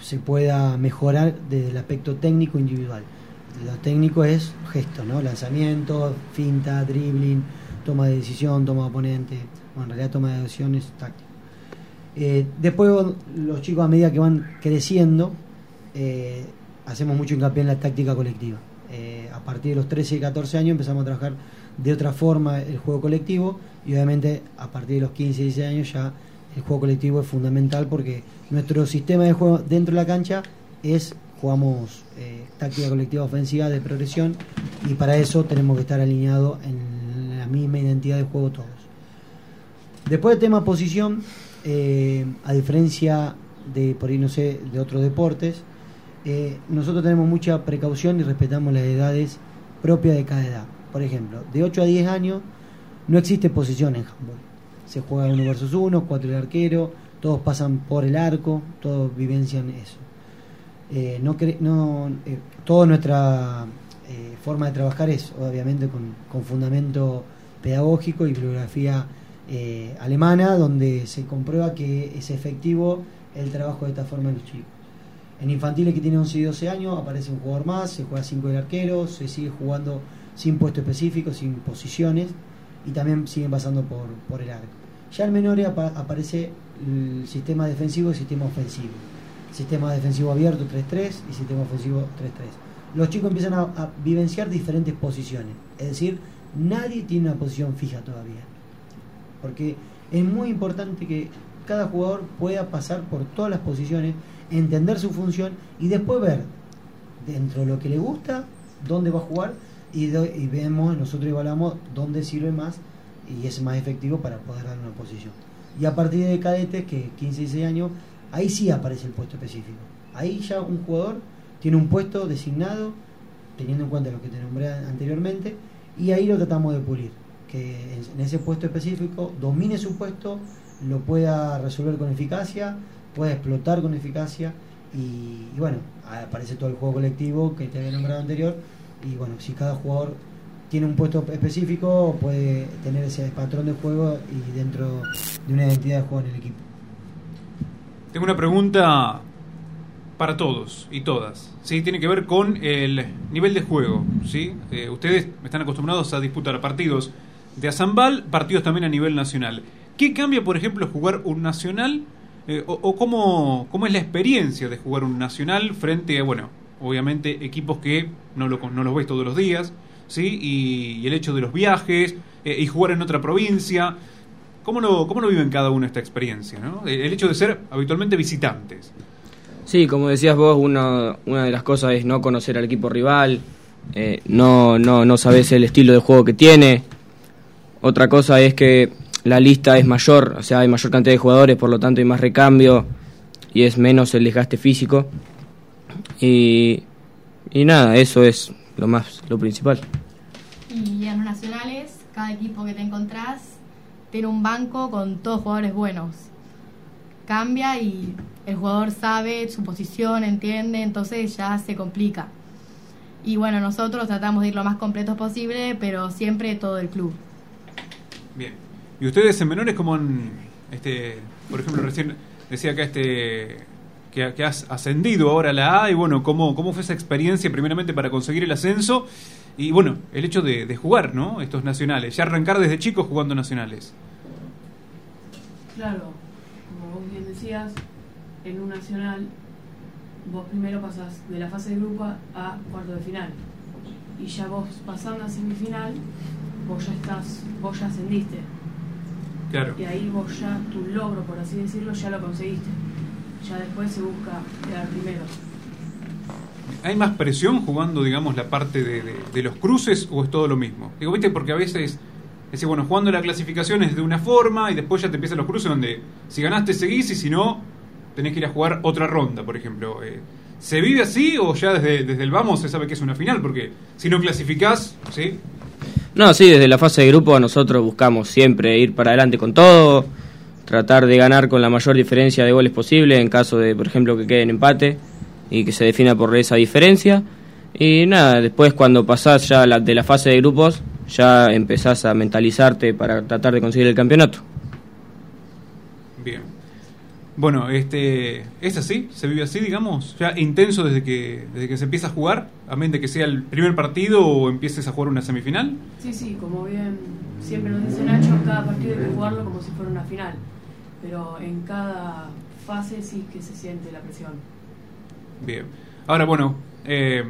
se pueda mejorar desde el aspecto técnico individual. Lo técnico es gesto, ¿no? Lanzamiento, finta, dribbling, toma de decisión, toma de oponente, bueno, en realidad toma de decisiones tácticas. Eh, después los chicos a medida que van creciendo, eh, hacemos mucho hincapié en la táctica colectiva. Eh, a partir de los 13 y 14 años empezamos a trabajar de otra forma el juego colectivo y obviamente a partir de los 15 y 16 años ya el juego colectivo es fundamental porque nuestro sistema de juego dentro de la cancha es jugamos eh, táctica colectiva ofensiva de progresión y para eso tenemos que estar alineados en la misma identidad de juego todos. Después del tema posición, eh, a diferencia de por ahí no sé de otros deportes, eh, nosotros tenemos mucha precaución y respetamos las edades propias de cada edad. Por ejemplo, de 8 a 10 años no existe posición en handball. Se juega uno versus uno, cuatro de arquero, todos pasan por el arco, todos vivencian eso. Eh, no, no toda nuestra forma de trabajar es obviamente con, con fundamento pedagógico y bibliografía eh, alemana, donde se comprueba que es efectivo el trabajo de esta forma en los chicos. En infantiles que tienen 11 y 12 años aparece un jugador más, se juega 5 del arquero, se sigue jugando sin puesto específico, sin posiciones y también siguen pasando por, el arco. Ya en menores apa aparece el sistema defensivo y el sistema ofensivo. Sistema defensivo abierto 3-3 y sistema ofensivo 3-3. los chicos empiezan a vivenciar diferentes posiciones. Es decir, nadie tiene una posición fija todavía. Porque es muy importante que cada jugador pueda pasar por todas las posiciones, entender su función y después ver dentro de lo que le gusta, dónde va a jugar y, vemos, nosotros evaluamos dónde sirve más y es más efectivo para poder dar una posición. Y a partir de cadetes, que 15 y 16 años, ahí sí aparece el puesto específico. Ahí ya un jugador tiene un puesto designado, teniendo en cuenta lo que te nombré anteriormente, y ahí lo tratamos de pulir. Que en- ese puesto específico domine su puesto, lo pueda resolver con eficacia, pueda explotar con eficacia, y, y bueno, aparece todo el juego colectivo que te había nombrado anterior, y bueno, si cada jugador tiene un puesto específico, puede tener ese patrón de juego y dentro de una identidad de juego en el equipo. Tengo una pregunta para todos y todas. ¿sí? Tiene que ver con el nivel de juego. ¿sí? Eh, ustedes están acostumbrados a disputar partidos de Azambal, partidos también a nivel nacional. ¿Qué cambia, por ejemplo, jugar un nacional? eh, o cómo, cómo es la experiencia de jugar un nacional frente a, bueno, obviamente equipos que no, lo, no los ves todos los días, ¿sí? y, el hecho de los viajes, eh, y jugar en otra provincia. ¿Cómo lo, ¿Cómo lo viven cada uno esta experiencia? El el hecho de ser habitualmente visitantes. Sí, como decías vos, una, una de las cosas es no conocer al equipo rival, eh, no, no, no sabes el estilo de juego que tiene. Otra cosa es que la lista es mayor, o sea, hay mayor cantidad de jugadores, por lo tanto hay más recambio y es menos el desgaste físico. Y, y nada, eso es lo más, lo principal. Y en los nacionales, cada equipo que te encontrás tiene un banco con todos jugadores buenos. Cambia y el jugador sabe su posición, entiende, entonces ya se complica. Y bueno, nosotros tratamos de ir lo más completos posible, pero siempre todo el club. Bien. ¿Y ustedes en menores cómo han, este, por ejemplo, recién decía acá este que, que has ascendido ahora a la A y bueno, cómo, cómo fue esa experiencia primeramente para conseguir el ascenso y bueno, el hecho de, de jugar, ¿no? Estos nacionales, ya arrancar desde chicos jugando nacionales. Claro, como vos bien decías, en un nacional vos primero pasás de la fase de grupo a cuarto de final. Y ya vos pasando a semifinal, vos ya estás, vos ya ascendiste. Claro. Y ahí vos ya, tu logro, por así decirlo, ya lo conseguiste. Ya después se busca quedar primero. ¿Hay más presión jugando, digamos, la parte de, de- de los cruces o es todo lo mismo? Digo, viste, porque a veces, es decir, bueno, jugando la clasificación es de una forma y después ya te empiezan los cruces donde si ganaste seguís y si no, tenés que ir a jugar otra ronda, por ejemplo. Eh, ¿Se vive así o ya desde, desde el vamos se sabe que es una final? Porque si no clasificás, ¿sí? No, sí, desde la fase de grupo nosotros buscamos siempre ir para adelante con todo, tratar de ganar con la mayor diferencia de goles posible en caso de, por ejemplo, que quede en empate y que se defina por esa diferencia. Y nada, después cuando pasás ya la- de la fase de grupos, ya empezás a mentalizarte para tratar de conseguir el campeonato. Bueno, este, ¿es así? ¿Se vive así, digamos? ¿Ya intenso desde que, desde que se empieza a jugar? A menos de que sea el primer partido o empieces a jugar una semifinal. Sí, sí, como bien siempre nos dice Nacho, cada partido hay que jugarlo como si fuera una final. Pero en cada fase sí que se siente la presión. Bien. Ahora, bueno, eh,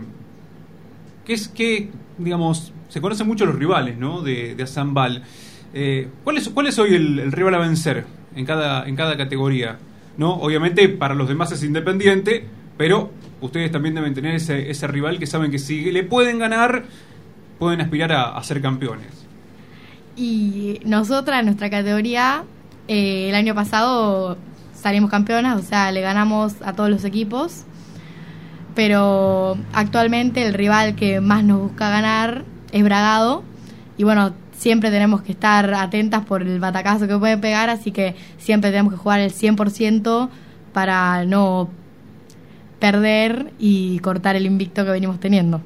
¿qué es que, digamos, se conocen mucho los rivales, ¿no? De, de Azambal. Eh, ¿cuál, es, ¿Cuál es hoy el, el rival a vencer en cada, en cada categoría? ¿No? Obviamente para los demás es independiente, pero ustedes también deben tener ese, ese rival que saben que si le pueden ganar, pueden aspirar a, a ser campeones. Y nosotras, en nuestra categoría, eh, el año pasado salimos campeonas, o sea, le ganamos a todos los equipos. Pero actualmente el rival que más nos busca ganar es Bragado. Y bueno, siempre tenemos que estar atentas por el batacazo que puede pegar, así que siempre tenemos que jugar el 100% para no perder y cortar el invicto que venimos teniendo.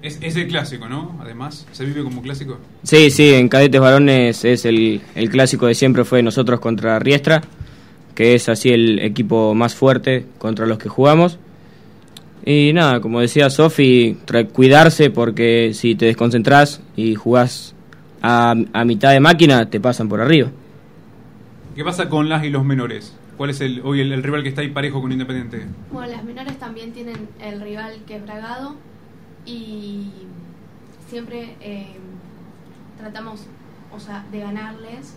Es, es el clásico, ¿no? Además, ¿se vive como clásico? Sí, sí, en cadetes varones es el, el clásico de siempre fue nosotros contra Riestra, que es así el equipo más fuerte contra los que jugamos. Y nada, como decía Sofi, cuidarse porque si te desconcentrás y jugás a, a mitad de máquina, te pasan por arriba. ¿Qué pasa con las y los menores? ¿Cuál es el, hoy el, el rival que está ahí parejo con Independiente? Bueno, las menores también tienen el rival que es Bragado y siempre eh, tratamos, o sea, de ganarles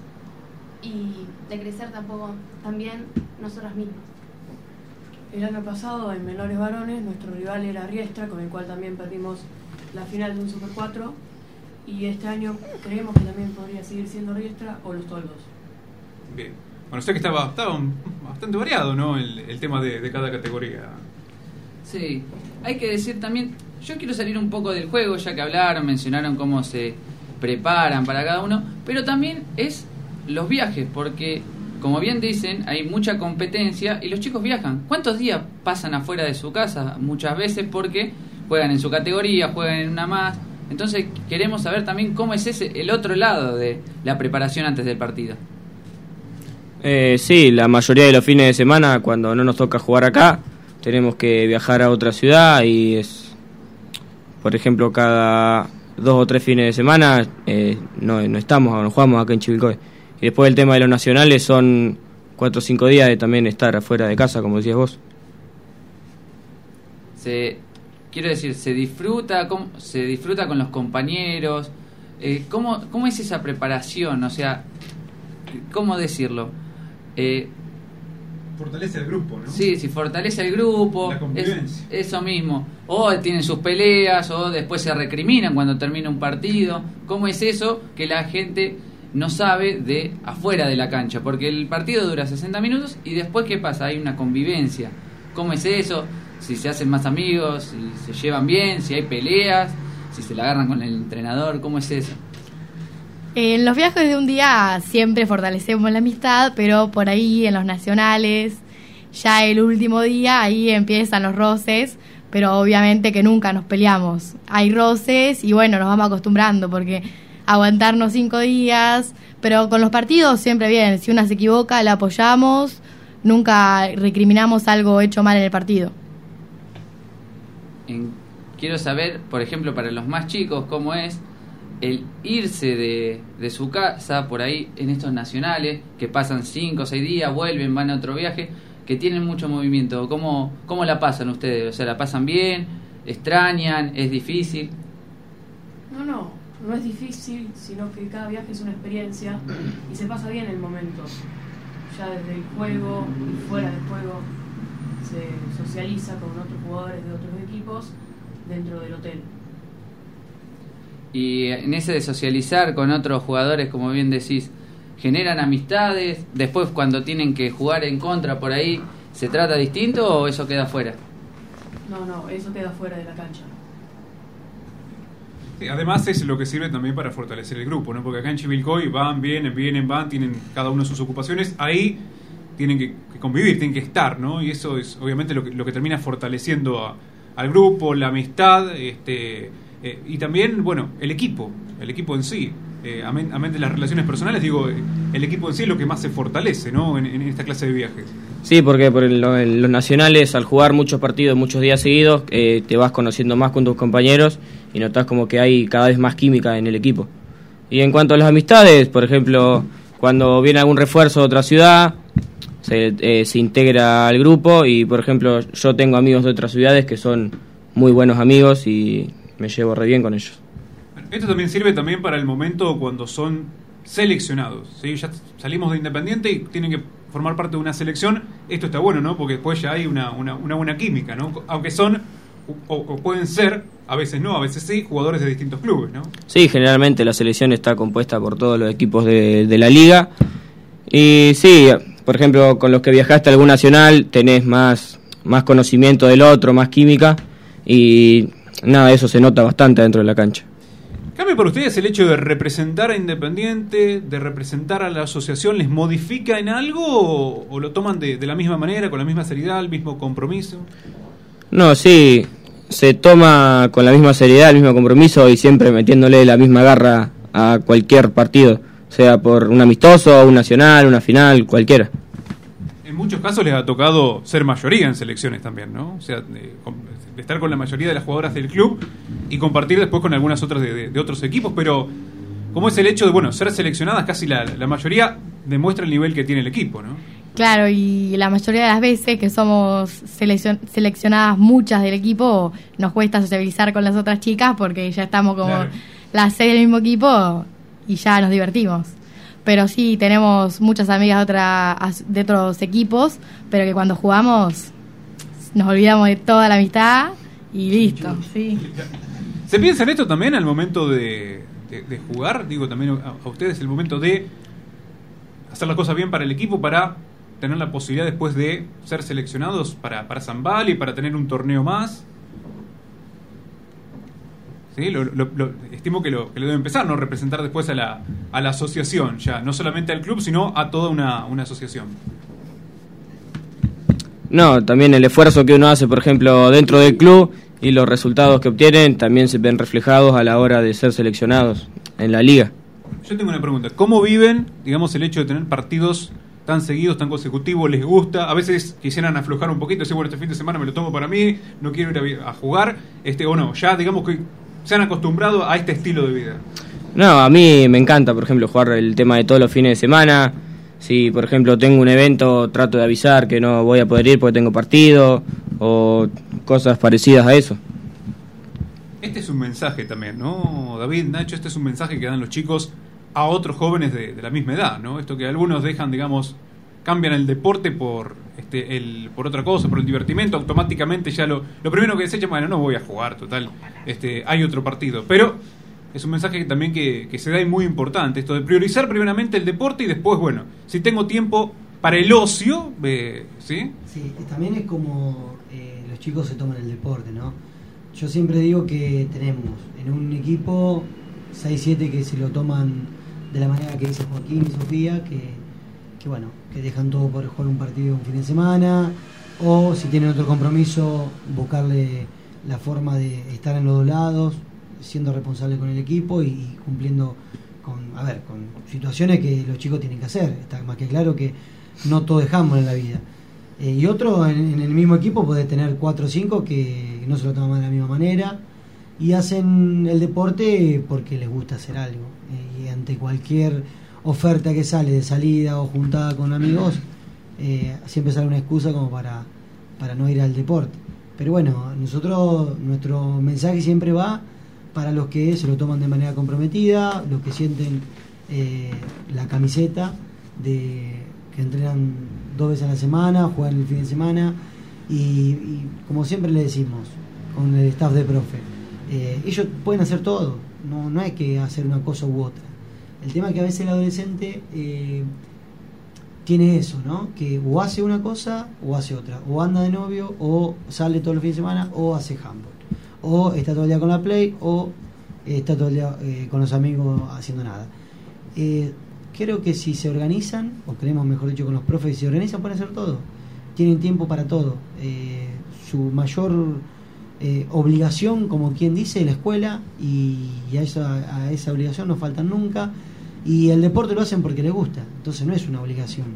y de crecer tampoco también nosotros mismos. El año pasado en menores varones nuestro rival era Riestra, con el cual también perdimos la final de un Super 4 y este año creemos que también podría seguir siendo Riestra o los Toldos. Bien. Bueno, sé que estaba, bastante variado, ¿no? El, el tema de, de cada categoría. Sí, hay que decir también, yo quiero salir un poco del juego, ya que hablaron, mencionaron cómo se preparan para cada uno, pero también es los viajes, porque como bien dicen, hay mucha competencia y los chicos viajan. ¿Cuántos días pasan afuera de su casa? Muchas veces porque juegan en su categoría, juegan en una más. Entonces queremos saber también cómo es ese el otro lado de la preparación antes del partido. Eh, sí, la mayoría de los fines de semana, cuando no nos toca jugar acá, tenemos que viajar a otra ciudad y es, por ejemplo, cada dos o tres fines de semana eh, no, no estamos, no jugamos acá en Chivilcoy. Y después el tema de los nacionales son cuatro o cinco días de también estar afuera de casa, como decías vos. se quiero decir se disfruta cómo- se disfruta con los compañeros eh, cómo cómo es esa preparación o sea cómo decirlo Eh, Fortalece el grupo, ¿no? sí si fortalece el grupo La es- convivencia. eso mismo o tienen sus peleas o después se recriminan cuando termina un partido cómo es eso que la gente no sabe de afuera de la cancha porque el partido dura 60 minutos y después qué pasa hay una convivencia. Cómo es eso si se hacen más amigos si se llevan bien si hay peleas si se la agarran con el entrenador cómo es eso En los viajes de un día siempre fortalecemos la amistad, pero por ahí en los nacionales, ya el último día, ahí empiezan los roces, pero obviamente que nunca nos peleamos. Hay roces y bueno, nos vamos acostumbrando porque aguantarnos cinco días, pero con los partidos siempre bien, si una se equivoca la apoyamos, nunca recriminamos algo hecho mal en el partido. En- quiero saber por ejemplo para los más chicos cómo es el irse de, de su casa por ahí en estos nacionales que pasan cinco o seis días vuelven van a otro viaje que tienen mucho movimiento cómo cómo la pasan ustedes o sea la pasan bien extrañan es difícil No, no, no es difícil, sino que cada viaje es una experiencia y se pasa bien el momento. Ya desde el juego y fuera del juego se socializa con otros jugadores de otros equipos dentro del hotel. y en ese de socializar con otros jugadores como bien decís generan amistades después cuando tienen que jugar en contra por ahí se trata distinto o eso queda fuera No, no, eso queda fuera de la cancha. Sí, además es lo que sirve también para fortalecer el grupo, ¿no? Porque acá en Chivilcoy van, vienen, vienen, van, tienen cada uno sus ocupaciones, ahí tienen que, convivir, tienen que estar, ¿no? Y eso es obviamente lo que, lo que termina fortaleciendo a- al grupo, la amistad, este, eh, y también, bueno, el equipo, el equipo en sí. Eh, amén, amén de las relaciones personales, digo, el equipo en sí es lo que más se fortalece, ¿no? En, en esta clase de viajes. Sí, porque por el- los nacionales, al jugar muchos partidos muchos días seguidos, eh, te vas conociendo más con tus compañeros y notas como que hay cada vez más química en el equipo. Y en cuanto a las amistades, por ejemplo, cuando viene algún refuerzo de otra ciudad, se, eh, se integra al grupo y, por ejemplo, yo tengo amigos de otras ciudades que son muy buenos amigos y me llevo re bien con ellos. Esto también sirve también para el momento cuando son seleccionados. ¿sí? Ya salimos de Independiente y tienen que formar parte de una selección. Esto está bueno, ¿no? Porque después ya hay una, una, una buena química, ¿no? Aunque son, o, pueden ser, a veces no, a veces sí, jugadores de distintos clubes, ¿no? Sí, generalmente la selección está compuesta por todos los equipos de, de la liga. Y sí, por ejemplo, con los que viajaste a algún nacional tenés más, más conocimiento del otro, más química. Y nada, eso se nota bastante dentro de la cancha. ¿Cambia para ustedes el hecho de representar a Independiente, de representar a la asociación, les modifica en algo o, lo toman de, de la misma manera, con la misma seriedad, el mismo compromiso? No, sí, se toma con la misma seriedad, el mismo compromiso y siempre metiéndole la misma garra a cualquier partido, sea por un amistoso, un nacional, una final, cualquiera. En muchos casos les ha tocado ser mayoría en selecciones también, ¿no? O sea, de estar con la mayoría de las jugadoras del club y compartir después con algunas otras de, de- de otros equipos, pero como es el hecho de, bueno, ser seleccionadas, casi la, la mayoría demuestra el nivel que tiene el equipo, ¿no? Claro, y la mayoría de las veces que somos seleccion- seleccionadas muchas del equipo, nos cuesta sociabilizar con las otras chicas porque ya estamos como Claro. las seis del mismo equipo y ya nos divertimos. Pero sí, tenemos muchas amigas de, otra, de otros equipos, pero que cuando jugamos nos olvidamos de toda la amistad y listo. Sí. ¿Se piensa en esto también al momento de, de- de jugar? Digo también a, a ustedes el momento de hacer las cosas bien para el equipo, para tener la posibilidad después de ser seleccionados para, para Zambal y para tener un torneo más. ¿Sí? Lo, lo- lo- estimo que lo, que lo debe empezar, ¿no? Representar después a la, a la asociación, ya, no solamente al club, sino a toda una, una asociación. No, también el esfuerzo que uno hace, por ejemplo, dentro del club y los resultados que obtienen también se ven reflejados a la hora de ser seleccionados en la liga. Yo tengo una pregunta. ¿Cómo viven, digamos, el hecho de tener partidos tan seguidos, tan consecutivos? ¿Les gusta? A veces quisieran aflojar un poquito, decir, bueno, este fin de semana me lo tomo para mí, no quiero ir a a, jugar, este o no. Ya, digamos que se han acostumbrado a este estilo de vida. No, a mí me encanta, por ejemplo, jugar el tema de todos los fines de semana. Si, por ejemplo, tengo un evento, trato de avisar que no voy a poder ir porque tengo partido o cosas parecidas a eso. Este es un mensaje también, ¿no? David, Nacho, este es un mensaje que dan los chicos a otros jóvenes de, de la misma edad, ¿no? Esto que algunos dejan, digamos, cambian el deporte por este el por otra cosa, por el divertimento, automáticamente ya lo, lo primero que desechan, bueno, no voy a jugar, total, este hay otro partido. Pero es un mensaje que también que, que se da y muy importante, esto de priorizar primeramente el deporte y después, bueno, si tengo tiempo para el ocio, eh, ¿sí? Sí, también es como eh, los chicos se toman el deporte, ¿no? Yo siempre digo que tenemos en un equipo 6-7 que se lo toman de la manera que dice Joaquín y Sofía, que, que bueno, que dejan todo por jugar un partido un fin de semana, o si tienen otro compromiso, buscarle la forma de estar en los dos lados, siendo responsable con el equipo y, cumpliendo con, a ver, con situaciones que los chicos tienen que hacer. Está más que claro que no todo dejamos en la vida. Eh, y otro en, en el mismo equipo puede tener cuatro o cinco que no se lo toman de la misma manera y hacen el deporte porque les gusta hacer algo. Eh, y ante cualquier oferta que sale de salida o juntada con amigos, eh, siempre sale una excusa como para, para no ir al deporte. Pero bueno, nosotros, nuestro mensaje siempre va para los que se lo toman de manera comprometida, los que sienten eh, la camiseta de que entrenan dos veces a la semana, juegan el fin de semana y, como siempre le decimos con el staff de profe, eh, ellos pueden hacer todo, no, no hay que hacer una cosa u otra. El tema es que a veces el adolescente eh, tiene eso, ¿no? Que o hace una cosa o hace otra, o anda de novio, o sale todos los fines de semana, o hace handball, o está todo el día con la play, o está todo el día eh, con los amigos haciendo nada. Eh, creo que si se organizan, o creemos mejor dicho con los profes, si se organizan pueden hacer todo. Tienen tiempo para todo. Eh, su mayor obligación, como quien dice, es la escuela, y, y a, esa, a esa obligación no faltan nunca. Y el deporte lo hacen porque les gusta, entonces no es una obligación.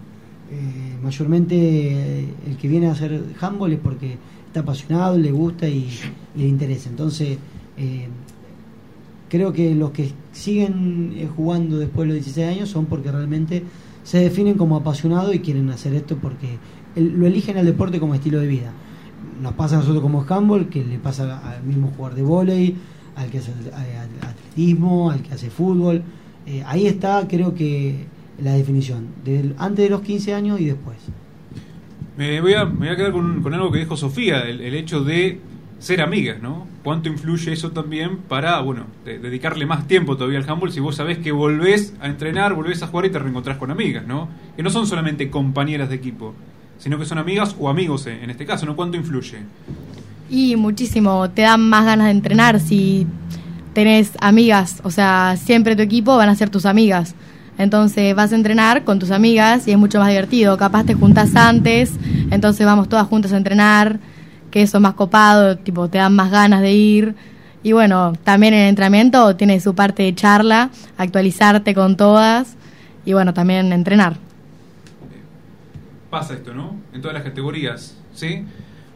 Eh, mayormente eh, el que viene a hacer handball es porque está apasionado, le gusta y, le interesa. Entonces, eh, creo que los que siguen eh, jugando después de los 16 años son porque realmente se definen como apasionados y quieren hacer esto porque el- lo eligen al deporte como estilo de vida. Nos pasa a nosotros como handball, que le pasa al mismo jugador de vóley, al que hace eh, atletismo, al que hace fútbol. Eh, ahí está, creo que, la definición, del, antes de los 15 años y después. Me voy a, me voy a quedar con, con algo que dijo Sofía, el, el hecho de ser amigas, ¿no? ¿Cuánto influye eso también para, bueno, de- dedicarle más tiempo todavía al handball si vos sabés que volvés a entrenar, volvés a jugar y te reencontrás con amigas, ¿no? Que no son solamente compañeras de equipo, sino que son amigas o amigos en, en este caso, ¿no? ¿Cuánto influye? Y muchísimo, te dan más ganas de entrenar si tenés amigas, o sea, siempre tu equipo van a ser tus amigas. Entonces vas a entrenar con tus amigas y es mucho más divertido. Capaz te juntas antes, entonces vamos todas juntas a entrenar, que eso es más copado, tipo te dan más ganas de ir. Y bueno, también el entrenamiento tiene su parte de charla, actualizarte con todas y bueno, también entrenar. Pasa esto, ¿no? En todas las categorías, ¿sí?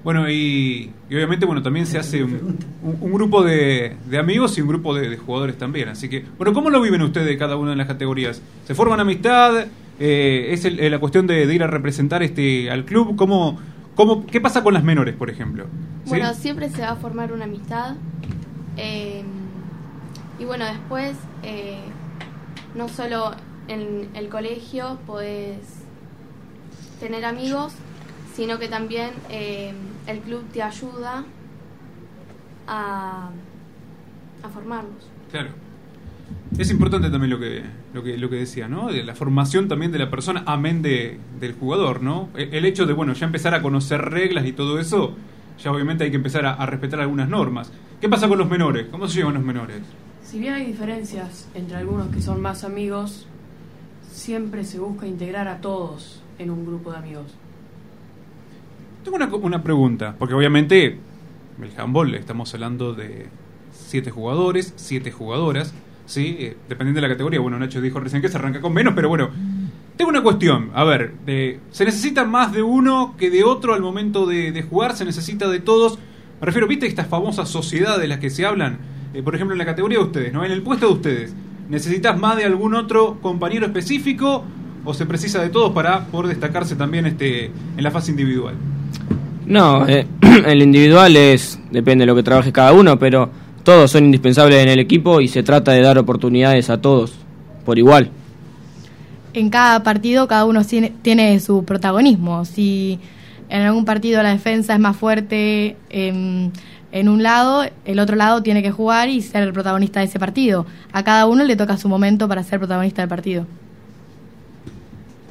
Bueno, y, y obviamente, bueno, también se hace un, un- un grupo de, de amigos y un grupo de, de jugadores también. Así que, bueno, ¿cómo lo viven ustedes cada una de las categorías? ¿Se forman amistad? eh, es el- eh, la cuestión de, de ir a representar este al club. ¿Cómo, cómo, ¿Qué pasa con las menores, por ejemplo? ¿Sí? Bueno, siempre se va a formar una amistad. eh, y bueno, después, eh, no solo en el colegio podés tener amigos, sino que también eh, el club te ayuda a, a formarlos. Claro. Es importante también lo que, lo que, lo que decía, ¿no? De la formación también de la persona, amén de, del jugador, ¿no? E- El, hecho de, bueno, ya empezar a conocer reglas y todo eso, ya obviamente hay que empezar a, a respetar algunas normas. ¿Qué pasa con los menores? ¿Cómo se llevan los menores? Si bien hay diferencias entre algunos que son más amigos, siempre se busca integrar a todos en un grupo de amigos. Tengo una, una pregunta, porque obviamente el handball estamos hablando de siete jugadores, siete jugadoras, ¿sí? Eh, dependiendo de la categoría. Bueno, Nacho dijo recién que se arranca con menos, pero bueno, tengo una cuestión. A ver, de- ¿se necesita más de uno que de otro al momento de, de jugar? ¿Se necesita de todos? Me refiero, ¿viste estas famosas sociedades de las que se hablan? Eh, por ejemplo, en la categoría de ustedes, ¿no? En el puesto de ustedes, ¿necesitas más de algún otro compañero específico o se precisa de todos para poder destacarse también este, en la fase individual? No, eh, el individual es depende de lo que trabaje cada uno, pero todos son indispensables en el equipo y se trata de dar oportunidades a todos por igual. en cada partido cada uno tiene, tiene su protagonismo. Si en algún partido la defensa es más fuerte en, en un lado, el otro lado tiene que jugar y ser el protagonista de ese partido. A cada uno le toca su momento para ser protagonista del partido.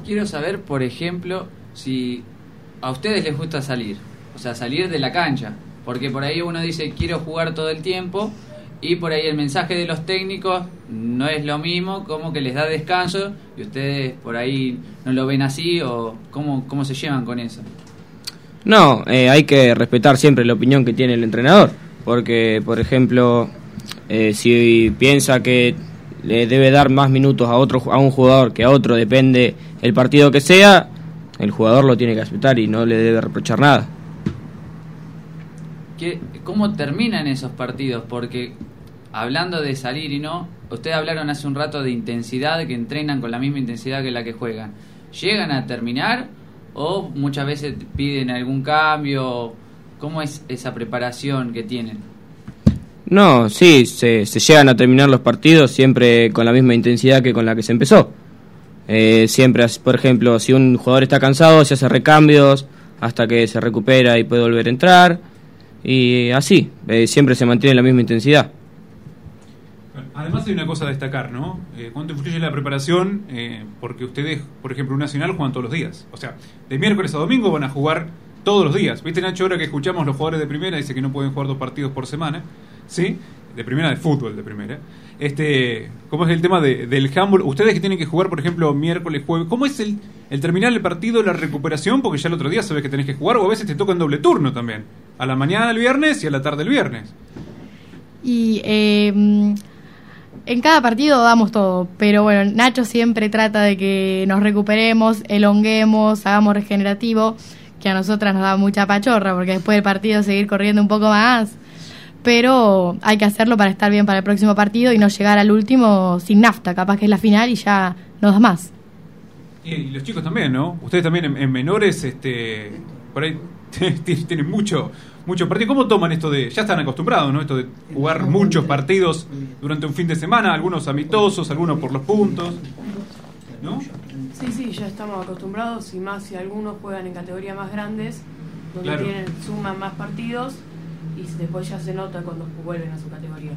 Quiero saber, por ejemplo, si a ustedes les gusta salir, o sea, salir de la cancha, porque por ahí uno dice quiero jugar todo el tiempo y por ahí el mensaje de los técnicos no es lo mismo, como que les da descanso y ustedes por ahí no lo ven así o cómo, cómo se llevan con eso. No, eh, hay que respetar siempre la opinión que tiene el entrenador, porque, por ejemplo, eh, si piensa que le debe dar más minutos a otro a un jugador que a otro, depende el partido que sea, el jugador lo tiene que aceptar y no le debe reprochar nada. ¿Qué, ¿Cómo terminan esos partidos? Porque hablando de salir y no, ustedes hablaron hace un rato de intensidad, que entrenan con la misma intensidad que la que juegan. ¿Llegan a terminar o muchas veces piden algún cambio? ¿Cómo es esa preparación que tienen? No, sí, se, se llegan a terminar los partidos siempre con la misma intensidad que con la que se empezó. Eh, siempre, por ejemplo, si un jugador está cansado, se hace recambios hasta que se recupera y puede volver a entrar. Y así, eh, siempre se mantiene la misma intensidad. Además hay una cosa a destacar, ¿no? Eh, ¿Cuánto influye la preparación? Eh, porque ustedes, por ejemplo, un Nacional juegan todos los días. O sea, de miércoles a domingo van a jugar todos los días. ¿Viste, Nacho, ahora que escuchamos los jugadores de primera, dice que no pueden jugar dos partidos por semana? ¿Sí? De primera, de fútbol de primera. Este, ¿Cómo es el tema de- del handball? Ustedes que tienen que jugar, por ejemplo, miércoles, jueves, ¿cómo es el, el terminar el partido, la recuperación? Porque ya el otro día sabes que tenés que jugar, o a veces te toca en doble turno también. A la mañana el viernes y a la tarde el viernes. Y eh, en cada partido damos todo, pero bueno, Nacho siempre trata de que nos recuperemos, elonguemos, hagamos regenerativo, que a nosotras nos da mucha pachorra, porque después del partido seguir corriendo un poco más, pero hay que hacerlo para estar bien para el próximo partido y no llegar al último sin nafta, capaz que es la final y ya no das más. Y, y los chicos también, ¿no? Ustedes también en, en menores, este, por ahí tienen tienen mucho, mucho partido. ¿Cómo toman esto de, ya están acostumbrados, ¿no? Esto de jugar muchos partidos durante un fin de semana, algunos amistosos, algunos por los puntos, ¿no? Sí, sí, ya estamos acostumbrados y más si algunos juegan en categorías más grandes, donde Claro. tienen suman más partidos y después ya se nota cuando vuelven a su categoría.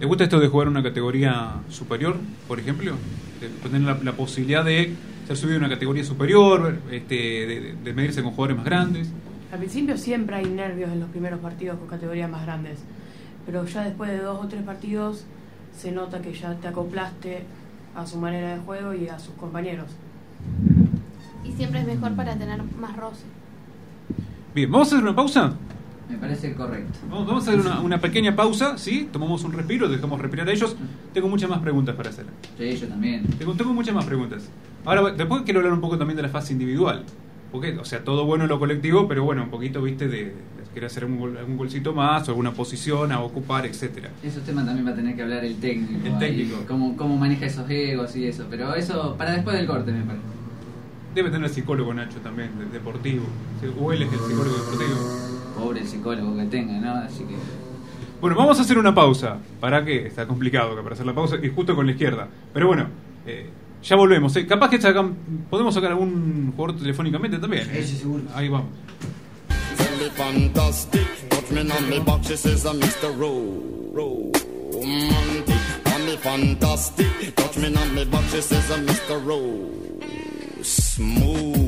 ¿Les gusta esto de jugar una categoría superior, por ejemplo? De tener la, la posibilidad de ser subido a una categoría superior, este, de, de- de medirse con jugadores más grandes. Al principio siempre hay nervios en los primeros partidos con categorías más grandes, pero ya después de dos o tres partidos se nota que ya te acoplaste a su manera de juego y a sus compañeros. Y siempre es mejor para tener más roce. Bien, ¿vamos a hacer una pausa? Me parece correcto. Vamos, a hacer una, una pequeña pausa, ¿sí? Tomamos un respiro, dejamos respirar a ellos. Tengo muchas más preguntas para hacer. Sí, yo también. Tengo, tengo muchas más preguntas. Ahora, después quiero hablar un poco también de la fase individual. porque, o sea, todo bueno en lo colectivo, pero bueno, un poquito, viste, de, de querer hacer un, gol- algún golcito más, o alguna posición a ocupar, etcétera. Esos temas también va a tener que hablar el técnico. El ahí, técnico. cómo, cómo maneja esos egos y eso. Pero eso para después del corte, me parece. Debe tener psicólogo Nacho también, de- deportivo. O él es el psicólogo deportivo. Pobre el psicólogo que tenga, ¿no? Así que. Bueno, vamos a hacer una pausa. ¿Para qué? Está complicado que para hacer la pausa y justo con la izquierda. Pero bueno, eh, ya volvemos. eh. Capaz que sacan, podemos sacar algún jugador telefónicamente también. eh. Ahí vamos. Fantastic, touch me on me back, she says Mr. Smooth.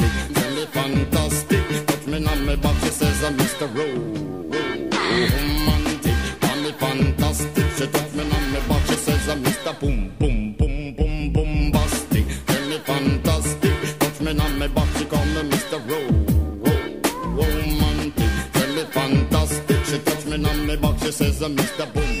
Fantastic. Touch me on my back, she says I'm Mr. Ro- Romantic. Tell me fantastic. She touch me on my back, she says I'm Mr. Boom, boom, boom, boom, Boom bombastic. Tell me fantastic. Touch me on my back, she call me Mr. Ro- Ro- Romantic. Tell me fantastic. She touch me on my back, she says I'm Mr. Boom.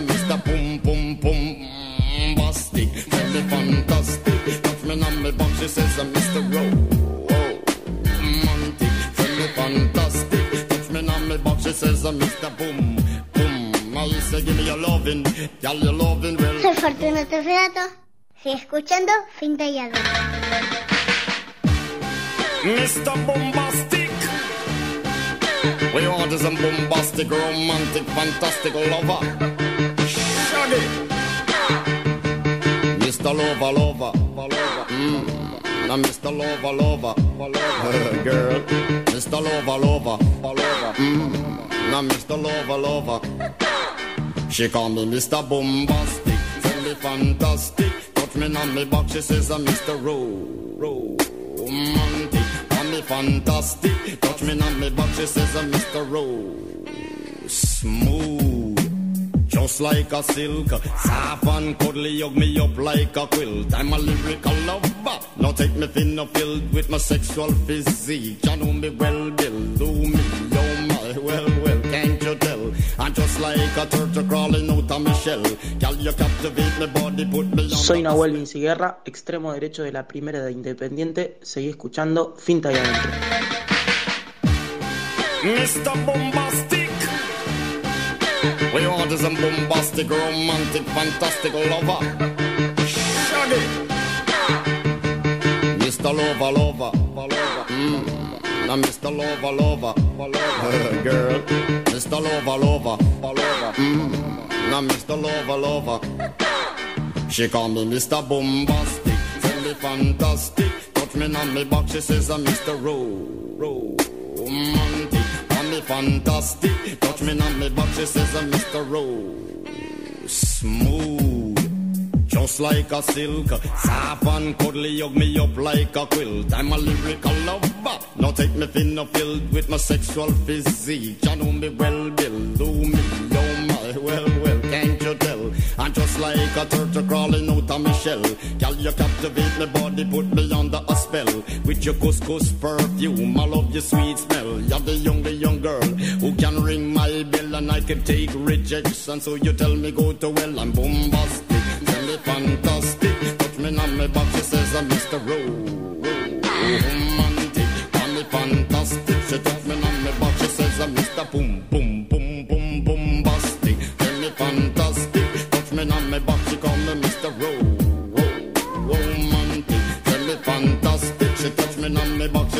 Mr. Pum Pum Pum Bastic. Tell me fantastic. Touch me on she says I'm Mr. Ro- romantic, tell me fantastic. Touch me on she says I'm Mr. Boom Boom. I say give me your loving, girl, your loving well. Soy Fortunato Fredato. Sigue escuchando Finta y Adro. Mr. Bombastic. We want is a bombastic, romantic, fantastic lover. Shaggy. Mr. Lover, lover. Mm. Now, Mr. Lover, lover. Girl. Mr. Lover, lover. Mm. Now, Mr. Lover, lover. She call me Mr. Bombastic, tell me fantastic. Touch me on me back, she says I'm Mr. Ro- Romantic. Call me fantastic, touch me on me back, she says I'm Mr. Ro- Smooth. Just like a silk, soft and cuddly, hug me up like a quilt. I'm a lyrical lover. Now take me thin or filled with my sexual physique. You know me well, Bill. Do me, oh my, well, well, can't you tell? I'm just like a turtle crawling out of my shell. Girl, you captivate my body, put me on Soy Nahuel Vinciguerra, extremo derecho de la primera de Independiente. Seguí escuchando Finta y Adentro. Mr. We want is a bombastic, romantic, fantastic lover. Shaggy. Mr. Lover, lover. Mm. Now, Mr. Lover, lover. Girl. Mr. Lover, lover. Mm. Now, Mr. Lover, lover. She call me Mr. Bombastic, tell me fantastic. Touch me on me back, she says I'm Mr. Ro- Romantic. Call me fantastic, touch me on me back, she says I'm Mr. Ro- Smooth. Just like a silk, soft and cuddly, hug me up like a quilt. I'm a lyrical lover. Now take me thin filled with my sexual physique. You know me well, Bill. Like a turtle crawling out of my shell. Girl, you captivate my body, put me under a spell. With your couscous perfume, I love your sweet smell. You're the young, the young girl who can ring my bell and I can take rejection. So you tell me go to well, I'm bombastic. Tell me fantastic. Touch me on my back, she says I'm Mr. Ro- Romantic. Call me fantastic. She touch me on my back, she says I'm Mr. Boom, boom,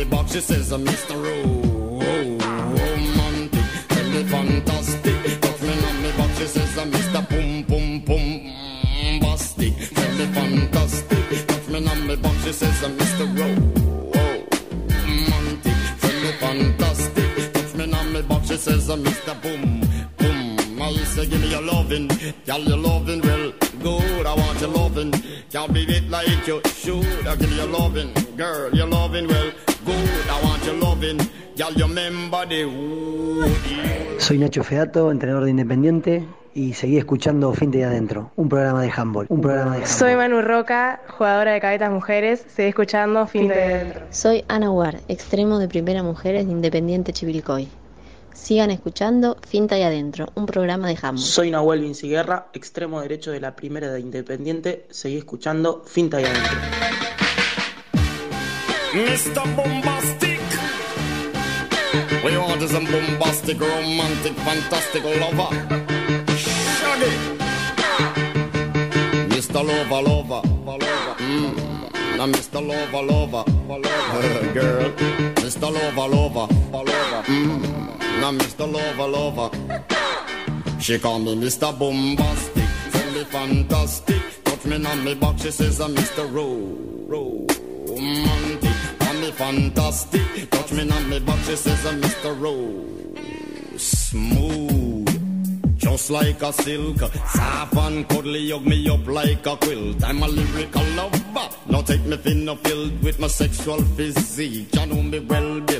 Me box, she says, uh, Mr. Oh, romantic, tell me fantastic. Touch me on me box, she says, uh, Mr. Pum Pum Pum. Bombastic, tell me fantastic. Touch me on me box, she says, uh, Mr. Oh, romantic, tell me fantastic. Touch me on me box, she says, uh, Mr. Boom Boom. I say, give me your loving, girl, your loving, well, good. I want your loving, can't be it like you should. I give you loving, girl, your loving, well, Soy Nacho Fedato, entrenador de Independiente y seguí escuchando Finte de Adentro, un programa de handball, un programa de handball. Soy Manu Roca, jugadora de cadetas mujeres. Seguí escuchando Fin de Dentro. Soy Ana War, extremo de Primera Mujeres de Independiente Chivilcoy. Sigan escuchando Finta y Adentro, un programa de handball. Soy Nahuel Vinciguerra, extremo derecho de la primera de Independiente. Seguí escuchando Finta y Adentro. Mr. Bombastic. We want a bombastic, romantic, fantastic lover. Shaggy. Mr. Lover, lover, lover. Mm. Now Mr. Lover, lover, lover. Girl. Mr. Lover, lover, lover. Mm. Now Mr. Lover, lover. She call me Mr. Bombastic, me fantastic. Touch me on me back, she says I'm Mr. Ro, romantic. Fantastic, touch me on me back, she says I'm Mr. Ro, smooth. Just like a silk, soft and cuddly, hug me up like a quilt. I'm a lyrical lover. Now take me thin filled with my sexual physique. You know me well, Bill.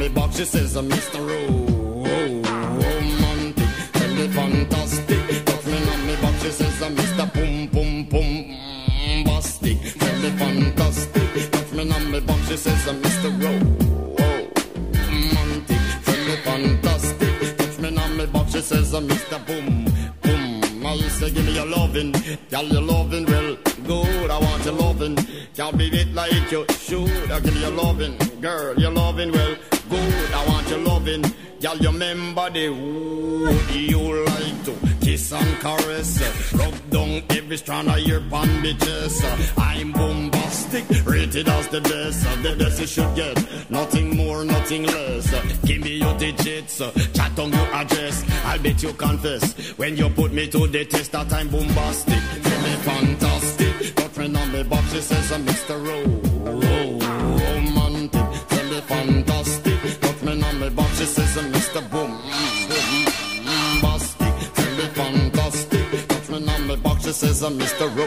Me box, she says, I'm Mr. Ro, romantic. Tell me fantastic. Touch me on me back, she says I'm Mr. Pum Pum Pum Bastic. Tell me fantastic. Touch me on me back, she says I'm Mr. Ro. Romantic. Tell me fantastic. Touch me on me back, she says I'm Mr. Boom Boom. I say give me your loving, girl your loving can't be it like you should. I give you loving, girl your loving well good. I want your loving, girl you remember the wood you like to kiss and caress, rub down every strand of your pan bitches. I'm bombastic, rated as the best, the best you should get, nothing more, nothing less. Give me your digits, chat on your address. I'll bet you confess when you put me to the test that I'm bombastic. Feel me fantastic, me box, she says I'm Mr. Ro, Ro, romantic. Feel me fantastic, got me on me box, she says I'm Mr. Boom, bombastic. Feel me fantastic, got me on me box, she says I'm Mr. Ro,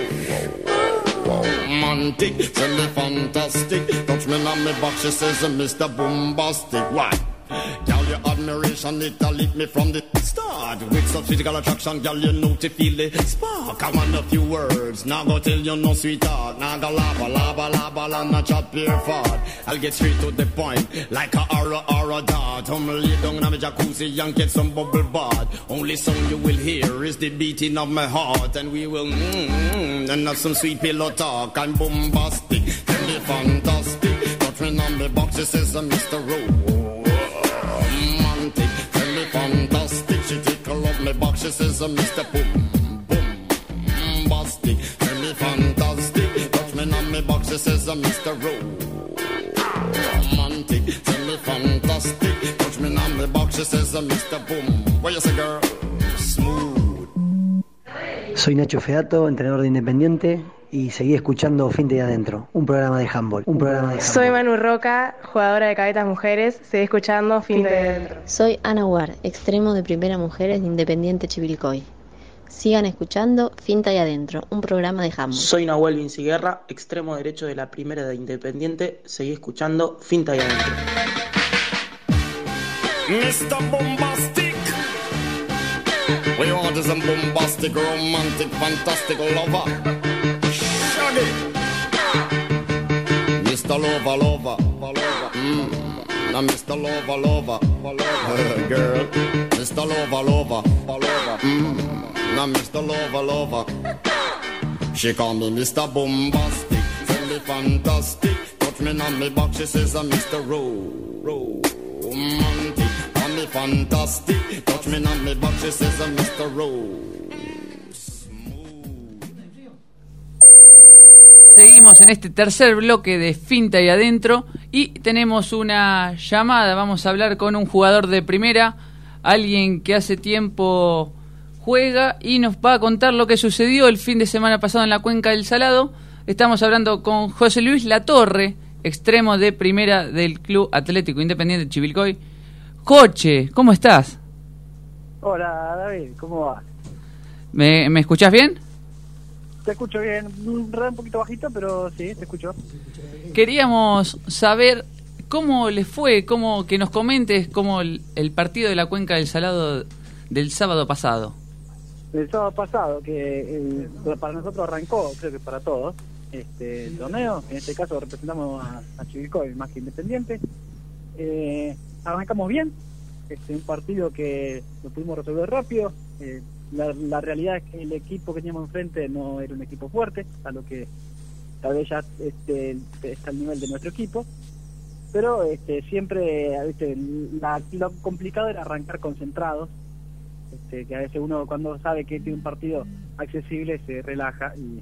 romantic. Feel me fantastic, touch me on me box, she says I'm Mr. Bombastic. Why? Girl, you had admiration, it a lit me from the start. With such physical attraction, girl, you know to feel the spark. I want a few words, now go tell you no sweetheart. Now go lava, lava, lava, la, not chop your fart. I'll get straight to the point, like a aura, aura dart. I'm lay down in my jacuzzi and get some bubble bath. Only sound you will hear is the beating of my heart, and we will mmm, mm, and have some sweet pillow talk. I'm bombastic, can be fantastic. Me on the box, it says I'm Mr. Me fantastic. She tickle up my box, she says Mr. Boom, boom, bombastic. Tell me fantastic. Touch me on my box, she says Mr. Romantic, tell me fantastic. Touch me on my box, she says Mr. Boom. What you say, girl? Soy Nacho Feato, entrenador de Independiente, y seguí escuchando Finte y Adentro, un programa de handball. Un programa de handball. Soy Manu Roca, jugadora de cabetas mujeres. Seguí escuchando Fin de Adentro. Soy Ana War, extremo de primera mujeres de Independiente Chivilcoy. Sigan escuchando Finta y Adentro, un programa de handball. Soy Nahuel Vinciguerra, extremo derecho de la primera de Independiente. Seguí escuchando Finta y Adentro. Mr. We want is a bombastic, romantic, fantastic lover. Shaggy. Mr. Lover, lover. Mm. Now, Mr. Lover, lover. Girl. Mr. Lover, lover. Mm. Now, Mr. Lover, lover. She call me Mr. Bombastic, tell me fantastic. Touch me on me back, she says I'm Mr. Ro, romantic. Fantastic, Mr. Ro. Seguimos en este tercer bloque de Finta y Adentro y tenemos una llamada. Vamos a hablar con un jugador de primera, alguien que hace tiempo juega y nos va a contar lo que sucedió el fin de semana pasado en la Cuenca del Salado. Estamos hablando con José Luis Latorre, extremo de primera del Club Atlético Independiente Chivilcoy. Coche, ¿cómo estás? Hola David, ¿cómo va? ¿Me, me escuchás bien? Te escucho bien, un poquito bajito, pero sí, te escucho. Queríamos saber cómo les fue, cómo que nos comentes cómo el, el partido de la Cuenca del Salado del sábado pasado. El sábado pasado, que eh, para nosotros arrancó, creo que para todos, este el torneo, en este caso representamos a, a Chivilcoy más que Independiente. Eh, arrancamos bien, este, un partido que lo pudimos resolver rápido. eh, la, la realidad es que el equipo que teníamos enfrente no era un equipo fuerte, a lo que tal vez ya este, está al nivel de nuestro equipo. Pero este, siempre ¿viste? La, lo complicado era arrancar concentrados, este, que a veces uno cuando sabe que tiene un partido accesible se relaja y,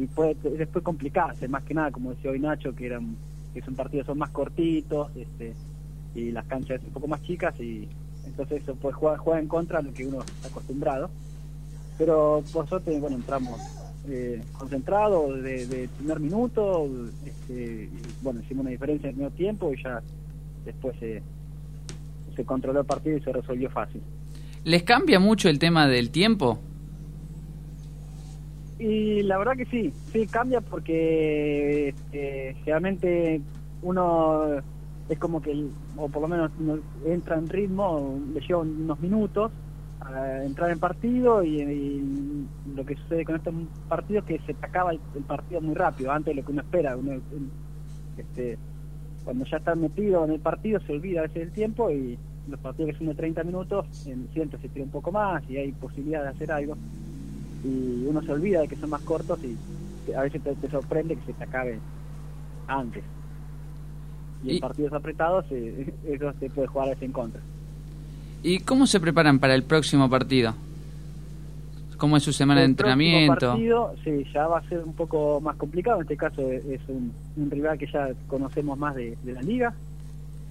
y puede después complicarse, más que nada, como decía hoy Nacho, que eran que son partidos son más cortitos este, y las canchas un poco más chicas y entonces eso pues juega, juega en contra de lo que uno está acostumbrado. Pero por suerte, bueno, entramos eh, concentrados de, de primer minuto, este, y, bueno, hicimos una diferencia en el primer tiempo y ya después se, se controló el partido y se resolvió fácil. ¿Les cambia mucho el tema del tiempo? Y la verdad que sí, sí cambia porque eh, generalmente uno es como que, o por lo menos no- entra en ritmo, le lleva unos minutos a entrar en partido y, lo que sucede con estos partidos es que se acaba el, partido muy rápido, antes de lo que uno espera. Este, cuando ya está metido en el partido se olvida a veces el tiempo y los partidos que son de 30 minutos, en ciento se tira un poco más y hay posibilidad de hacer algo y uno se olvida de que son más cortos y a veces te, te sorprende que se te acabe antes. Y, en partidos apretados eh, eso te puede jugar a en contra. ¿Y cómo se preparan para el próximo partido? ¿Cómo es su semana de El próximo entrenamiento? partido, sí, ya va a ser un poco más complicado. En este caso es es un, un rival que ya conocemos más de, de la liga.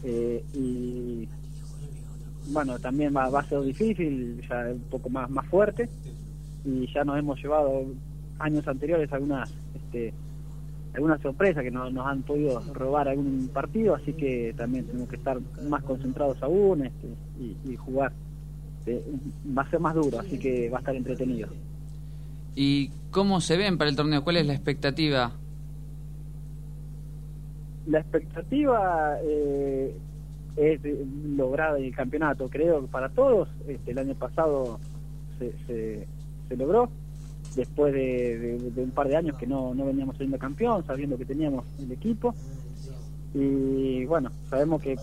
eh, y bueno, también va, va a ser difícil, ya un poco más, más fuerte. Y ya nos hemos llevado años anteriores algunas este, algunas sorpresas que no- nos han podido robar algún partido, así que también tenemos que estar más concentrados aún este, y, y jugar. eh, va a ser más duro, así que va a estar entretenido. ¿Y cómo se ven para el torneo? ¿Cuál es la expectativa? La expectativa, eh, es lograr el campeonato. Creo que para todos, este, el año pasado se, se, se logró, después de, un par de años que no, no veníamos siendo campeón, sabiendo que teníamos el equipo. Y bueno, sabemos que,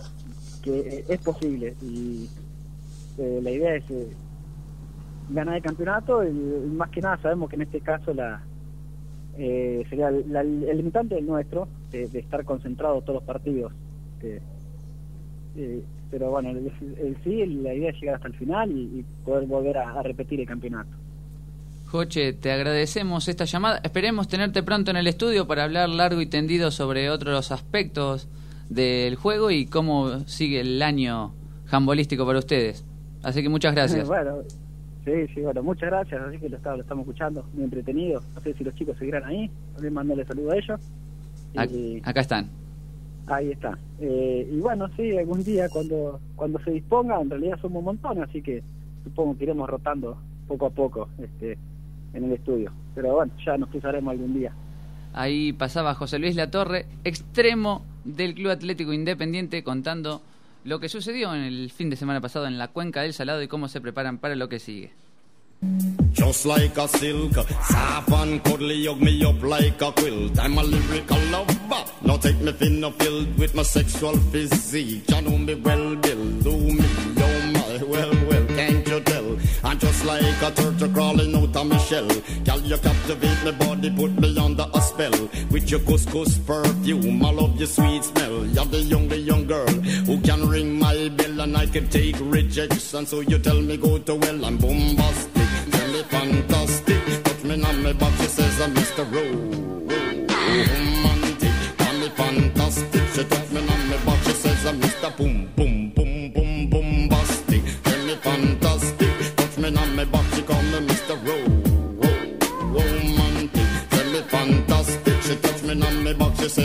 que es posible y eh, la idea es eh, ganar el campeonato y, más que nada sabemos que en este caso la eh, sería el limitante del nuestro de, estar concentrados todos los partidos pero bueno sí la idea es llegar hasta el final y, poder volver a repetir el campeonato Joche, te agradecemos esta llamada. Esperemos tenerte pronto en el estudio para hablar largo y tendido sobre otros aspectos del juego y cómo sigue el año jambolístico para ustedes. Así que muchas gracias. bueno sí sí bueno muchas gracias así que lo, está- lo estamos escuchando muy entretenido no sé si los chicos seguirán ahí también mandarle saludo a ellos Ac- Acá están. Ahí está. Eh, y bueno, sí, algún día cuando cuando se disponga, en realidad somos un montón, así que supongo que iremos rotando poco a poco este en el estudio. Pero bueno, ya nos cruzaremos algún día. Ahí pasaba José Luis Latorre, extremo del Club Atlético Independiente, contando lo que sucedió en el fin de semana pasado en la Cuenca del Salado y cómo se preparan para lo que sigue. Just like a silk, soft and cuddly, hug me up like a quilt. I'm a lyrical lover. Now take me thin or filled with my sexual physique. You know me well, Bill. Do me, like a turtle crawling out of my shell. Girl, you captivate my body, put me under a spell. With your couscous perfume, I love your sweet smell. You're the young, the young girl who can ring my bell and I can take rejection. So you tell me go to well, I'm bombastic. Tell me fantastic. Touch me on my back, she says I'm Mr. Romantic. Tell me fantastic. She touch me on my back, she says I'm Mr. Boom, boom,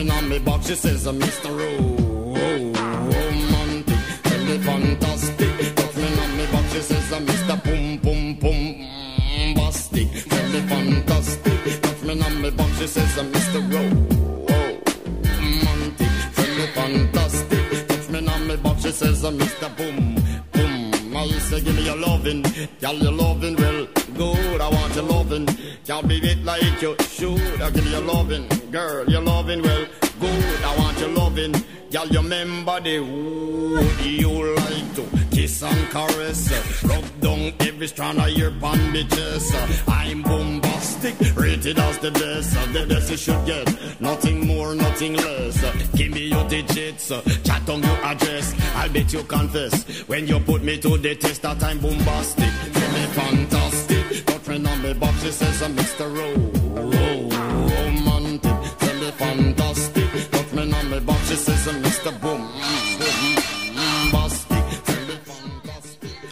Me on me box, she says, I'm Mr. Ro- romantic. Tell me fantastic. Me on me back, she says I'm Mr. Boom Boom Boom Bastic. Tell me fantastic. Me on me back, she says I'm Mr. Romantic. Tell me fantastic. Me on me back, she says I'm Mr. Boom Boom. I say give me your loving, girl your loving well can't be it like you should. I give you loving, girl your loving well good. I want your loving, girl you remember the wood you like to kiss and caress, rub down every strand of your bandages. I'm bombastic, rated as the best, the best you should get. Nothing more, nothing less. Give me your digits, chat on your address. I'll bet you confess when you put me to the test that I'm bombastic. Tell me fantastic, touch me on me box, she says I'm Mr. Ro- Ro- Romantic. Tell me fantastic, touch me on me box, she says I'm Mr. Boom. Boom, Bastic. Tell me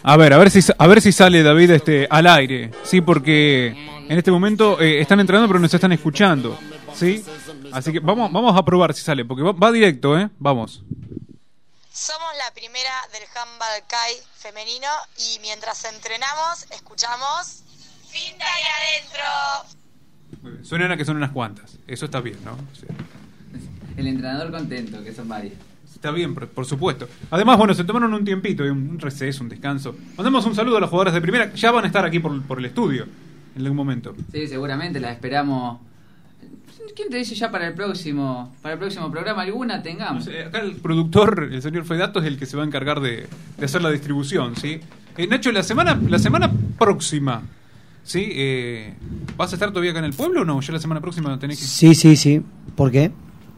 A ver, a ver si a ver si sale David este al aire, sí, porque en este momento eh, están entrando pero nos están escuchando, sí. Así que vamos vamos a probar si sale, porque va, va directo, eh. Vamos. Somos la primera del handball Kai femenino y mientras entrenamos escuchamos Finta y adentro. Suenan a que son unas cuantas. Eso está bien, ¿no? Sí. El entrenador contento, que son varios. Está bien, por, por supuesto. Además, bueno, se tomaron un tiempito, un receso, un descanso. Mandamos un saludo a los jugadores de primera. Ya van a estar aquí por, por el estudio en algún momento. Sí, seguramente la esperamos. ¿Quién te dice ya para el próximo para el próximo programa alguna tengamos? Acá el productor, el señor Fedato, es el que se va a encargar de, de hacer la distribución, ¿sí? Eh, Nacho, la semana, la semana próxima, ¿sí? Eh, ¿Vas a estar todavía acá en el pueblo o no? Ya la semana próxima tenés que... Sí, sí, sí. ¿Por qué?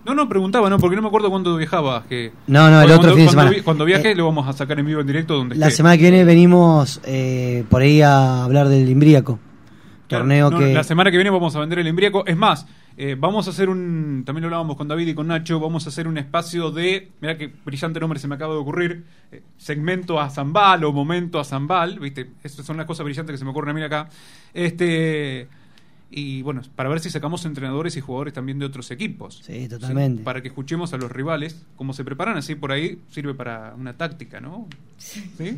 No, no, preguntaba, ¿no? Porque no me acuerdo cuándo viajabas. Que... No, no, el Cuando- otro fin de cuando semana. vi- Cuando viaje Eh, lo vamos a sacar en vivo en directo donde La esté. semana que viene venimos eh, por ahí a hablar del Imbriaco. Torneo No, que... La semana que viene vamos a vender el embriaco. Es más, eh, vamos a hacer un. También lo hablábamos con David y con Nacho. Vamos a hacer un espacio de. Mira qué brillante nombre se me acaba de ocurrir. eh, segmento a Zambal o momento a Zambal. ¿Viste? Estas son las cosas brillantes que se me ocurren a mí acá. Este. Y bueno, para ver si sacamos entrenadores y jugadores también de otros equipos. Sí, totalmente. Para que escuchemos a los rivales cómo se preparan. Así por ahí sirve para una táctica, ¿no? ¿Sí?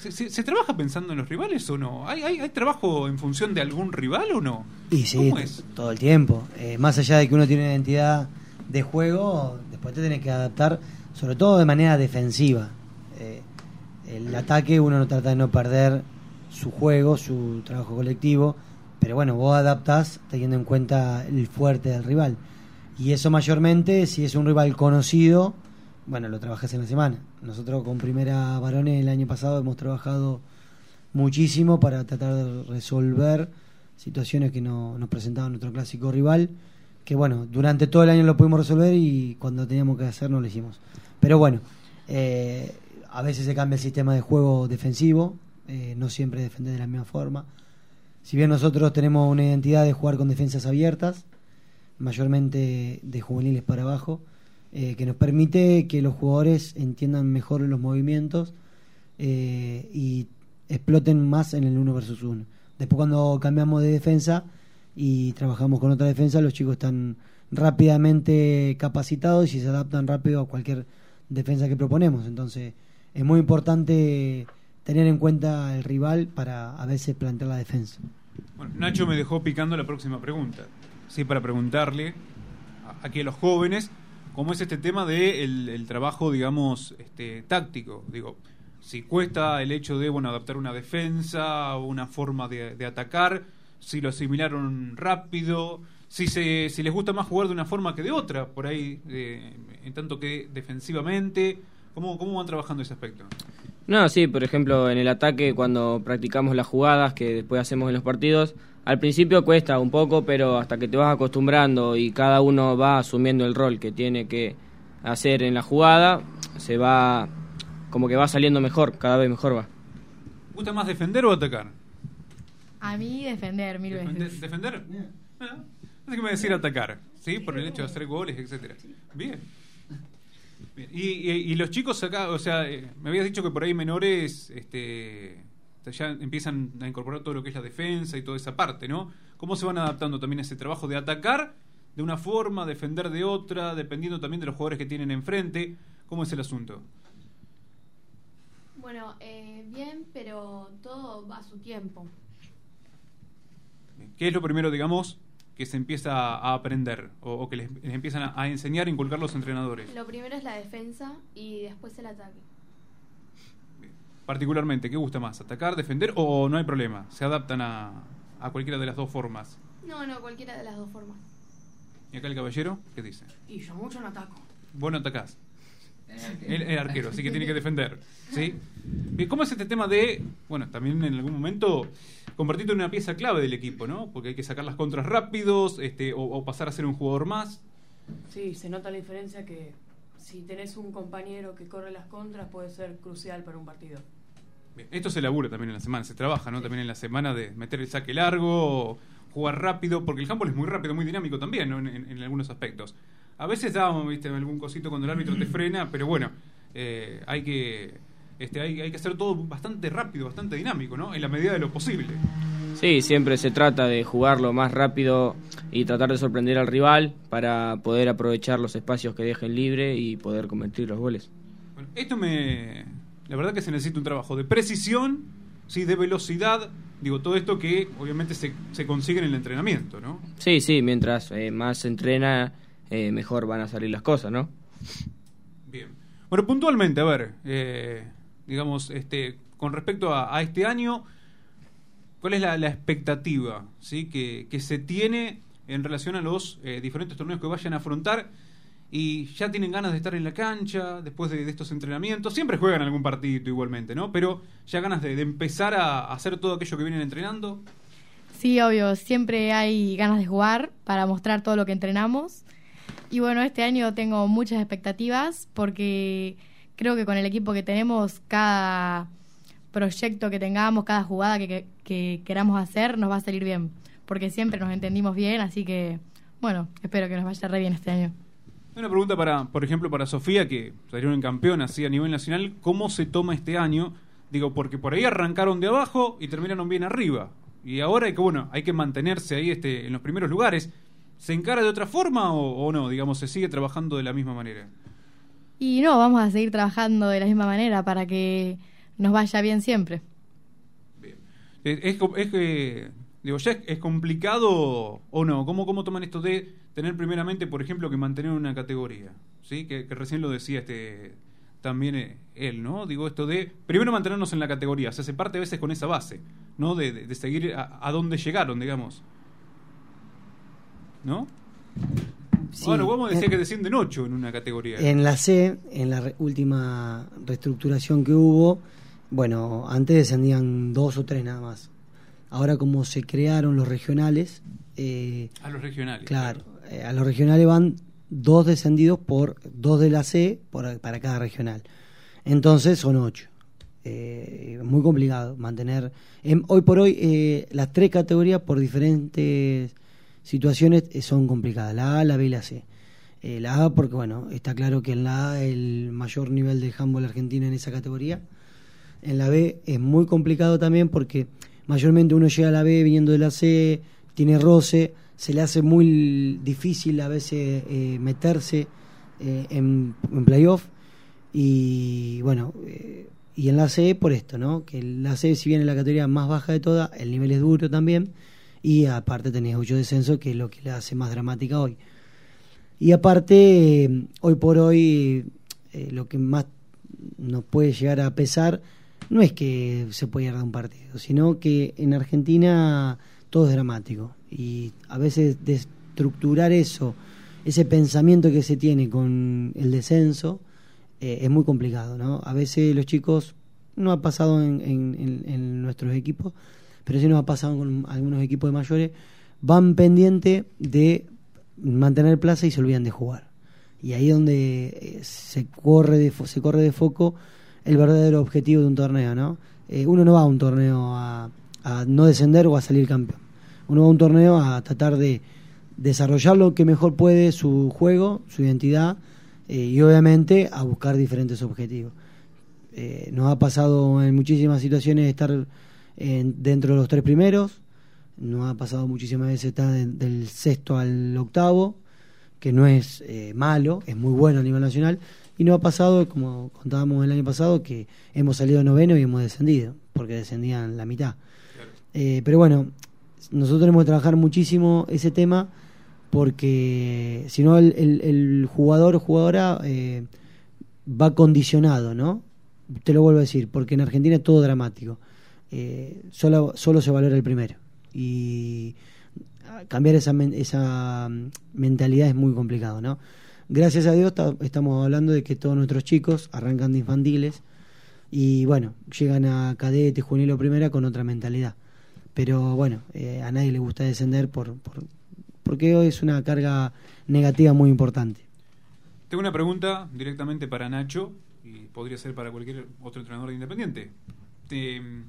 ¿Se, se- se trabaja pensando en los rivales o no? ¿Hay, hay, hay trabajo en función de algún rival o no? Y sí, ¿Cómo es? todo el tiempo. Eh, más allá de que uno tiene una identidad de juego, después te tenés que adaptar, sobre todo de manera defensiva. Eh, el ataque uno no trata de no perder su juego, su trabajo colectivo, pero bueno, vos adaptás teniendo en cuenta el fuerte del rival. Y eso mayormente, si es un rival conocido, bueno, lo trabajas en la semana. Nosotros con Primera Varones el año pasado hemos trabajado muchísimo para tratar de resolver situaciones que no, nos presentaba nuestro clásico rival, que bueno, durante todo el año lo pudimos resolver y cuando teníamos que hacerlo lo hicimos. Pero bueno, eh, a veces se cambia el sistema de juego defensivo, eh, no siempre defender de la misma forma. Si bien nosotros tenemos una identidad de jugar con defensas abiertas, mayormente de juveniles para abajo, eh, que nos permite que los jugadores entiendan mejor los movimientos eh, y exploten más en el uno versus uno. Después cuando cambiamos de defensa y trabajamos con otra defensa, los chicos están rápidamente capacitados y se adaptan rápido a cualquier defensa que proponemos. Entonces es muy importante tener en cuenta el rival para a veces plantear la defensa. Bueno, Nacho me dejó picando la próxima pregunta. Sí, para preguntarle a- a los jóvenes cómo es este tema de el, trabajo, digamos, este, táctico. Digo, si cuesta el hecho de bueno adaptar una defensa una forma de, de atacar, si lo asimilaron rápido, si se, si les gusta más jugar de una forma que de otra, por ahí, eh, en tanto que defensivamente, ¿cómo, cómo van trabajando ese aspecto? No, sí, por ejemplo, en el ataque, cuando practicamos las jugadas que después hacemos en los partidos, al principio cuesta un poco, pero hasta que te vas acostumbrando y cada uno va asumiendo el rol que tiene que hacer en la jugada, se va, como que va saliendo mejor, cada vez mejor va. ¿Gusta más defender o atacar? A mí defender mil veces. ¿Defender? Ah, Así que me decir atacar, ¿sí? Por el hecho de hacer goles, etcétera. Bien. Bien. Y, y- y los chicos acá, o sea, eh, me habías dicho que por ahí menores este, ya empiezan a incorporar todo lo que es la defensa y toda esa parte, ¿no? ¿Cómo se van adaptando también a ese trabajo de atacar de una forma, defender de otra, dependiendo también de los jugadores que tienen enfrente? ¿Cómo es el asunto? Bueno, eh, bien, pero todo va a su tiempo. ¿Qué es lo primero, digamos, que se empieza a aprender o, o que les, les empiezan a, a enseñar e inculcar los entrenadores? Lo primero es la defensa y después el ataque. Particularmente, ¿qué gusta más? ¿Atacar, defender o no hay problema? ¿Se adaptan a, a cualquiera de las dos formas? No, no, cualquiera de las dos formas. ¿Y acá el caballero? ¿Qué dice? Y yo mucho no ataco. Vos no atacás. Él es arquero, así que tiene que defender. ¿sí? Bien, ¿Cómo es este tema de, bueno, también en algún momento convertirte en una pieza clave del equipo, ¿no? Porque hay que sacar las contras rápidos este, o, o pasar a ser un jugador más. Sí, se nota la diferencia que si tenés un compañero que corre las contras puede ser crucial para un partido. Esto se labura también en la semana, se trabaja, ¿no? También en la semana de meter el saque largo, jugar rápido, porque el handball es muy rápido, muy dinámico también, ¿no? En, en- en algunos aspectos. A veces da, viste, algún cosito cuando el árbitro te frena, pero bueno, eh, hay que este, hay, hay que hacer todo bastante rápido, bastante dinámico, ¿no? En la medida de lo posible. Sí, siempre se trata de jugarlo más rápido y tratar de sorprender al rival para poder aprovechar los espacios que dejen libre y poder convertir los goles. Bueno, esto me. La verdad que se necesita un trabajo de precisión, ¿sí? de velocidad. Digo, todo esto que obviamente se, se consigue en el entrenamiento, ¿no? Sí, sí, mientras eh, más se entrena, eh, mejor van a salir las cosas, ¿no? Bien. Bueno, puntualmente, a ver, eh, digamos, este, con respecto a, a este año, ¿cuál es la, la expectativa ¿sí? que, que se tiene en relación a los eh, diferentes torneos que vayan a afrontar? Y ya tienen ganas de estar en la cancha después de, estos entrenamientos. Siempre juegan algún partidito igualmente, ¿no? Pero ya ganas de, empezar a, hacer todo aquello que vienen entrenando. Sí, obvio, siempre hay ganas de jugar para mostrar todo lo que entrenamos. Y bueno, este año tengo muchas expectativas porque creo que con el equipo que tenemos, cada proyecto que tengamos, cada jugada que, que, que queramos hacer, nos va a salir bien. Porque siempre nos entendimos bien, así que, bueno, espero que nos vaya re bien este año. Una pregunta para, por ejemplo, para Sofía, que salieron en campeón así a nivel nacional, ¿cómo se toma este año? Digo, porque por ahí arrancaron de abajo y terminaron bien arriba. Y ahora hay que, bueno, hay que mantenerse ahí este, en los primeros lugares. ¿Se encara de otra forma o, o no? Digamos, ¿se sigue trabajando de la misma manera? Y no, vamos a seguir trabajando de la misma manera para que nos vaya bien siempre. Eh, Es, co- es que, digo, ya es, es complicado o no. ¿Cómo, ¿Cómo toman esto de tener primeramente, por ejemplo, que mantener una categoría? ¿Sí? Que, que recién lo decía este también eh, él, ¿no? Digo, esto de primero mantenernos en la categoría. Se hace parte a veces con esa base, ¿no? De, de- de seguir a, a dónde llegaron, digamos. ¿No? Sí, bueno, vamos a decir en- que descienden ocho en una categoría. En la C, en la re- última reestructuración que hubo, bueno, antes descendían dos o tres nada más. Ahora como se crearon los regionales, eh, a los regionales. claro, eh, a los regionales van dos descendidos por dos de la C por, para cada regional. Entonces son ocho. Eh, muy complicado mantener. em, hoy por hoy eh, las tres categorías por diferentes situaciones son complicadas, la A, la B y la C. La A porque bueno, está claro que en la A el mayor nivel de handball argentino en esa categoría. En la B es muy complicado también porque mayormente uno llega a la B viniendo de la C, tiene roce, se le hace muy difícil a veces eh, meterse eh, en, en playoff y bueno, eh, y en la C por esto, ¿no? Que la C si bien es la categoría más baja de todas, el nivel es duro también y aparte tenés ocho descensos que es lo que la hace más dramática hoy. Y aparte, eh, hoy por hoy, lo que más nos puede llegar a pesar no es que se pueda de un partido, sino que en Argentina todo es dramático. Y a veces destructurar eso, ese pensamiento que se tiene con el descenso, eh, es muy complicado, ¿no? A veces los chicos, no ha pasado en, en- nuestros equipos, pero sí nos ha pasado con algunos equipos de mayores, van pendiente de mantener plaza y se olvidan de jugar. Y ahí es donde eh, se corre de fo- se corre de foco el verdadero objetivo de un torneo, ¿no? Eh, uno no va a un torneo a, a no descender o a salir campeón. Uno va a un torneo a tratar de desarrollar lo que mejor puede su juego, su identidad eh, y obviamente a buscar diferentes objetivos. Eh, nos ha pasado en muchísimas situaciones estar en- dentro de los tres primeros, nos ha pasado muchísimas veces estar de- del sexto al octavo, que no es eh, malo, es muy bueno a nivel nacional, y nos ha pasado, como contábamos el año pasado, que hemos salido noveno y hemos descendido, porque descendían la mitad. Eh, pero bueno, nosotros tenemos que trabajar muchísimo ese tema, porque si no el, el- jugador o jugadora eh, va condicionado, ¿no? Te lo vuelvo a decir, porque en Argentina es todo dramático. Eh, solo, solo se valora el primero. Y cambiar esa, men- esa mm, mentalidad es muy complicado, ¿no? Gracias a Dios ta- estamos hablando de que todos nuestros chicos arrancan de infantiles y bueno, llegan a cadete, juvenil o primera con otra mentalidad. Pero bueno, eh, a nadie le gusta descender por, por- porque hoy es una carga negativa muy importante. Tengo una pregunta directamente para Nacho y podría ser para cualquier otro entrenador de Independiente. De, mm,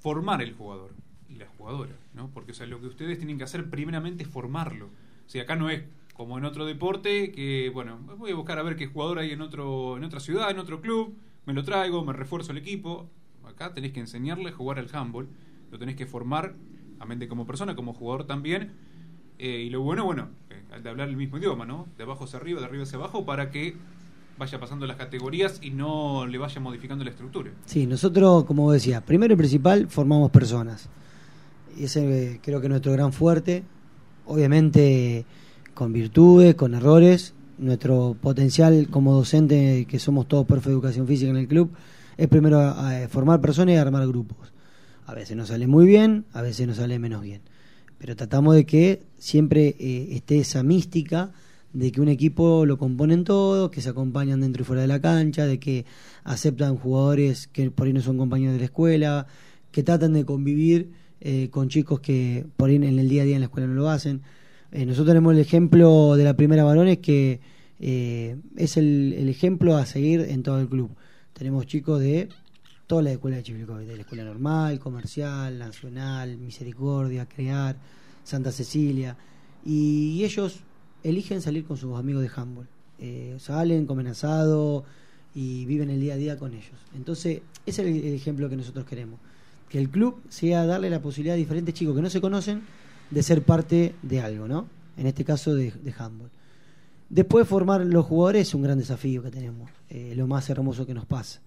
formar el jugador y la jugadora, ¿no? Porque o sea, lo que ustedes tienen que hacer primeramente es formarlo. O acá no es como en otro deporte que, bueno, voy a buscar a ver qué jugador hay en otro en otra ciudad, en otro club, me lo traigo, me refuerzo el equipo. Acá tenés que enseñarle a jugar al handball, lo tenés que formar a mente como persona, como jugador también. Eh, y lo bueno, bueno, eh, de hablar el mismo idioma, ¿no? De abajo hacia arriba, de arriba hacia abajo, para que vaya pasando las categorías y no le vaya modificando la estructura. Sí, nosotros, como vos decías, primero y principal, formamos personas. Y ese eh, creo que es nuestro gran fuerte. Obviamente con virtudes, con errores. Nuestro potencial como docente, que somos todos profe de educación física en el club, es primero formar personas y armar grupos. A veces nos sale muy bien, a veces nos sale menos bien. Pero tratamos de que siempre eh, esté esa mística de que un equipo lo componen todos, que se acompañan dentro y fuera de la cancha, de que aceptan jugadores que por ahí no son compañeros de la escuela, que tratan de convivir eh, con chicos que por ahí en el día a día en la escuela no lo hacen. Eh, nosotros tenemos el ejemplo de la primera varones que es el ejemplo a seguir en todo el club. Tenemos chicos de todas las escuelas de Chivilcoy, de la escuela normal, comercial, nacional, misericordia, crear, Santa Cecilia, y, ellos eligen salir con sus amigos de handball. Eh, salen, comen asado y viven el día a día con ellos. Entonces, ese es el, el ejemplo que nosotros queremos. Que el club sea darle la posibilidad a diferentes chicos que no se conocen de ser parte de algo, ¿no? En este caso de, de handball. Después formar los jugadores es un gran desafío que tenemos, eh, lo más hermoso que nos pasa.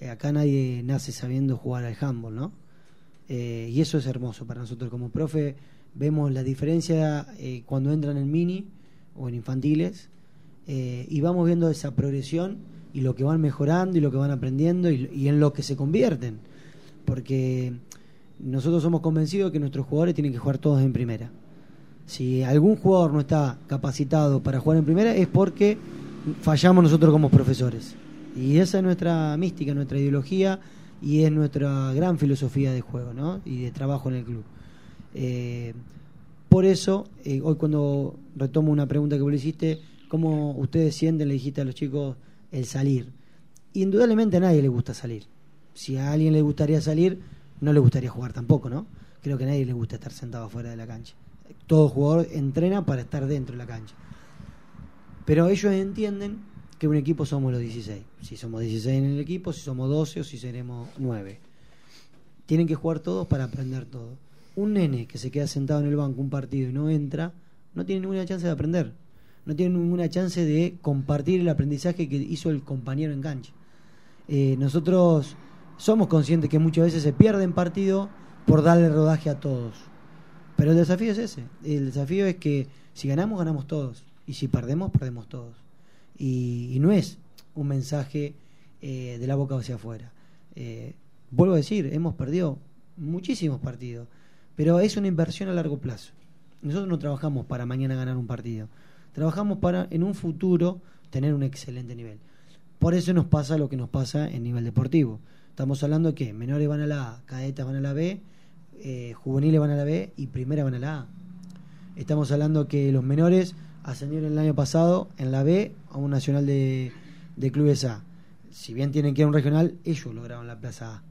Eh, acá nadie nace sabiendo jugar al handball, ¿no? Eh, y eso es hermoso para nosotros como profe. Vemos la diferencia eh, cuando entran en mini o en infantiles y vamos viendo esa progresión y lo que van mejorando y lo que van aprendiendo y, y en lo que se convierten. Porque nosotros somos convencidos que nuestros jugadores tienen que jugar todos en primera. Si algún jugador no está capacitado para jugar en primera es porque fallamos nosotros como profesores. Y esa es nuestra mística, nuestra ideología y es nuestra gran filosofía de juego ¿no? y de trabajo en el club. Eh, por eso, eh, hoy cuando retomo una pregunta que vos le hiciste, ¿cómo ustedes sienten, le dijiste a los chicos, el salir? Indudablemente a nadie le gusta salir. Si a alguien le gustaría salir, no le gustaría jugar tampoco, ¿no? Creo que a nadie le gusta estar sentado afuera de la cancha. Todo jugador entrena para estar dentro de la cancha. Pero ellos entienden que un equipo somos los 16. Si somos 16 en el equipo, si somos 12 o si seremos 9. Tienen que jugar todos para aprender todo. Un nene que se queda sentado en el banco un partido y no entra, no tiene ninguna chance de aprender. No tiene ninguna chance de compartir el aprendizaje que hizo el compañero en cancha. Eh, nosotros somos conscientes que muchas veces se pierden partidos por darle rodaje a todos. Pero el desafío es ese. El desafío es que si ganamos, ganamos todos. Y si perdemos, perdemos todos. Y, y no es un mensaje eh, de la boca hacia afuera. Eh, vuelvo a decir, hemos perdido muchísimos partidos, pero es una inversión a largo plazo. Nosotros no trabajamos para mañana ganar un partido, trabajamos para en un futuro tener un excelente nivel. Por eso nos pasa lo que nos pasa en nivel deportivo. Estamos hablando que menores van a la A, cadetas van a la B, eh, juveniles van a la B y primera van a la A. Estamos hablando que los menores ascendieron el año pasado en la B a un nacional de, de clubes A. Si bien tienen que ir a un regional, ellos lograron la plaza A.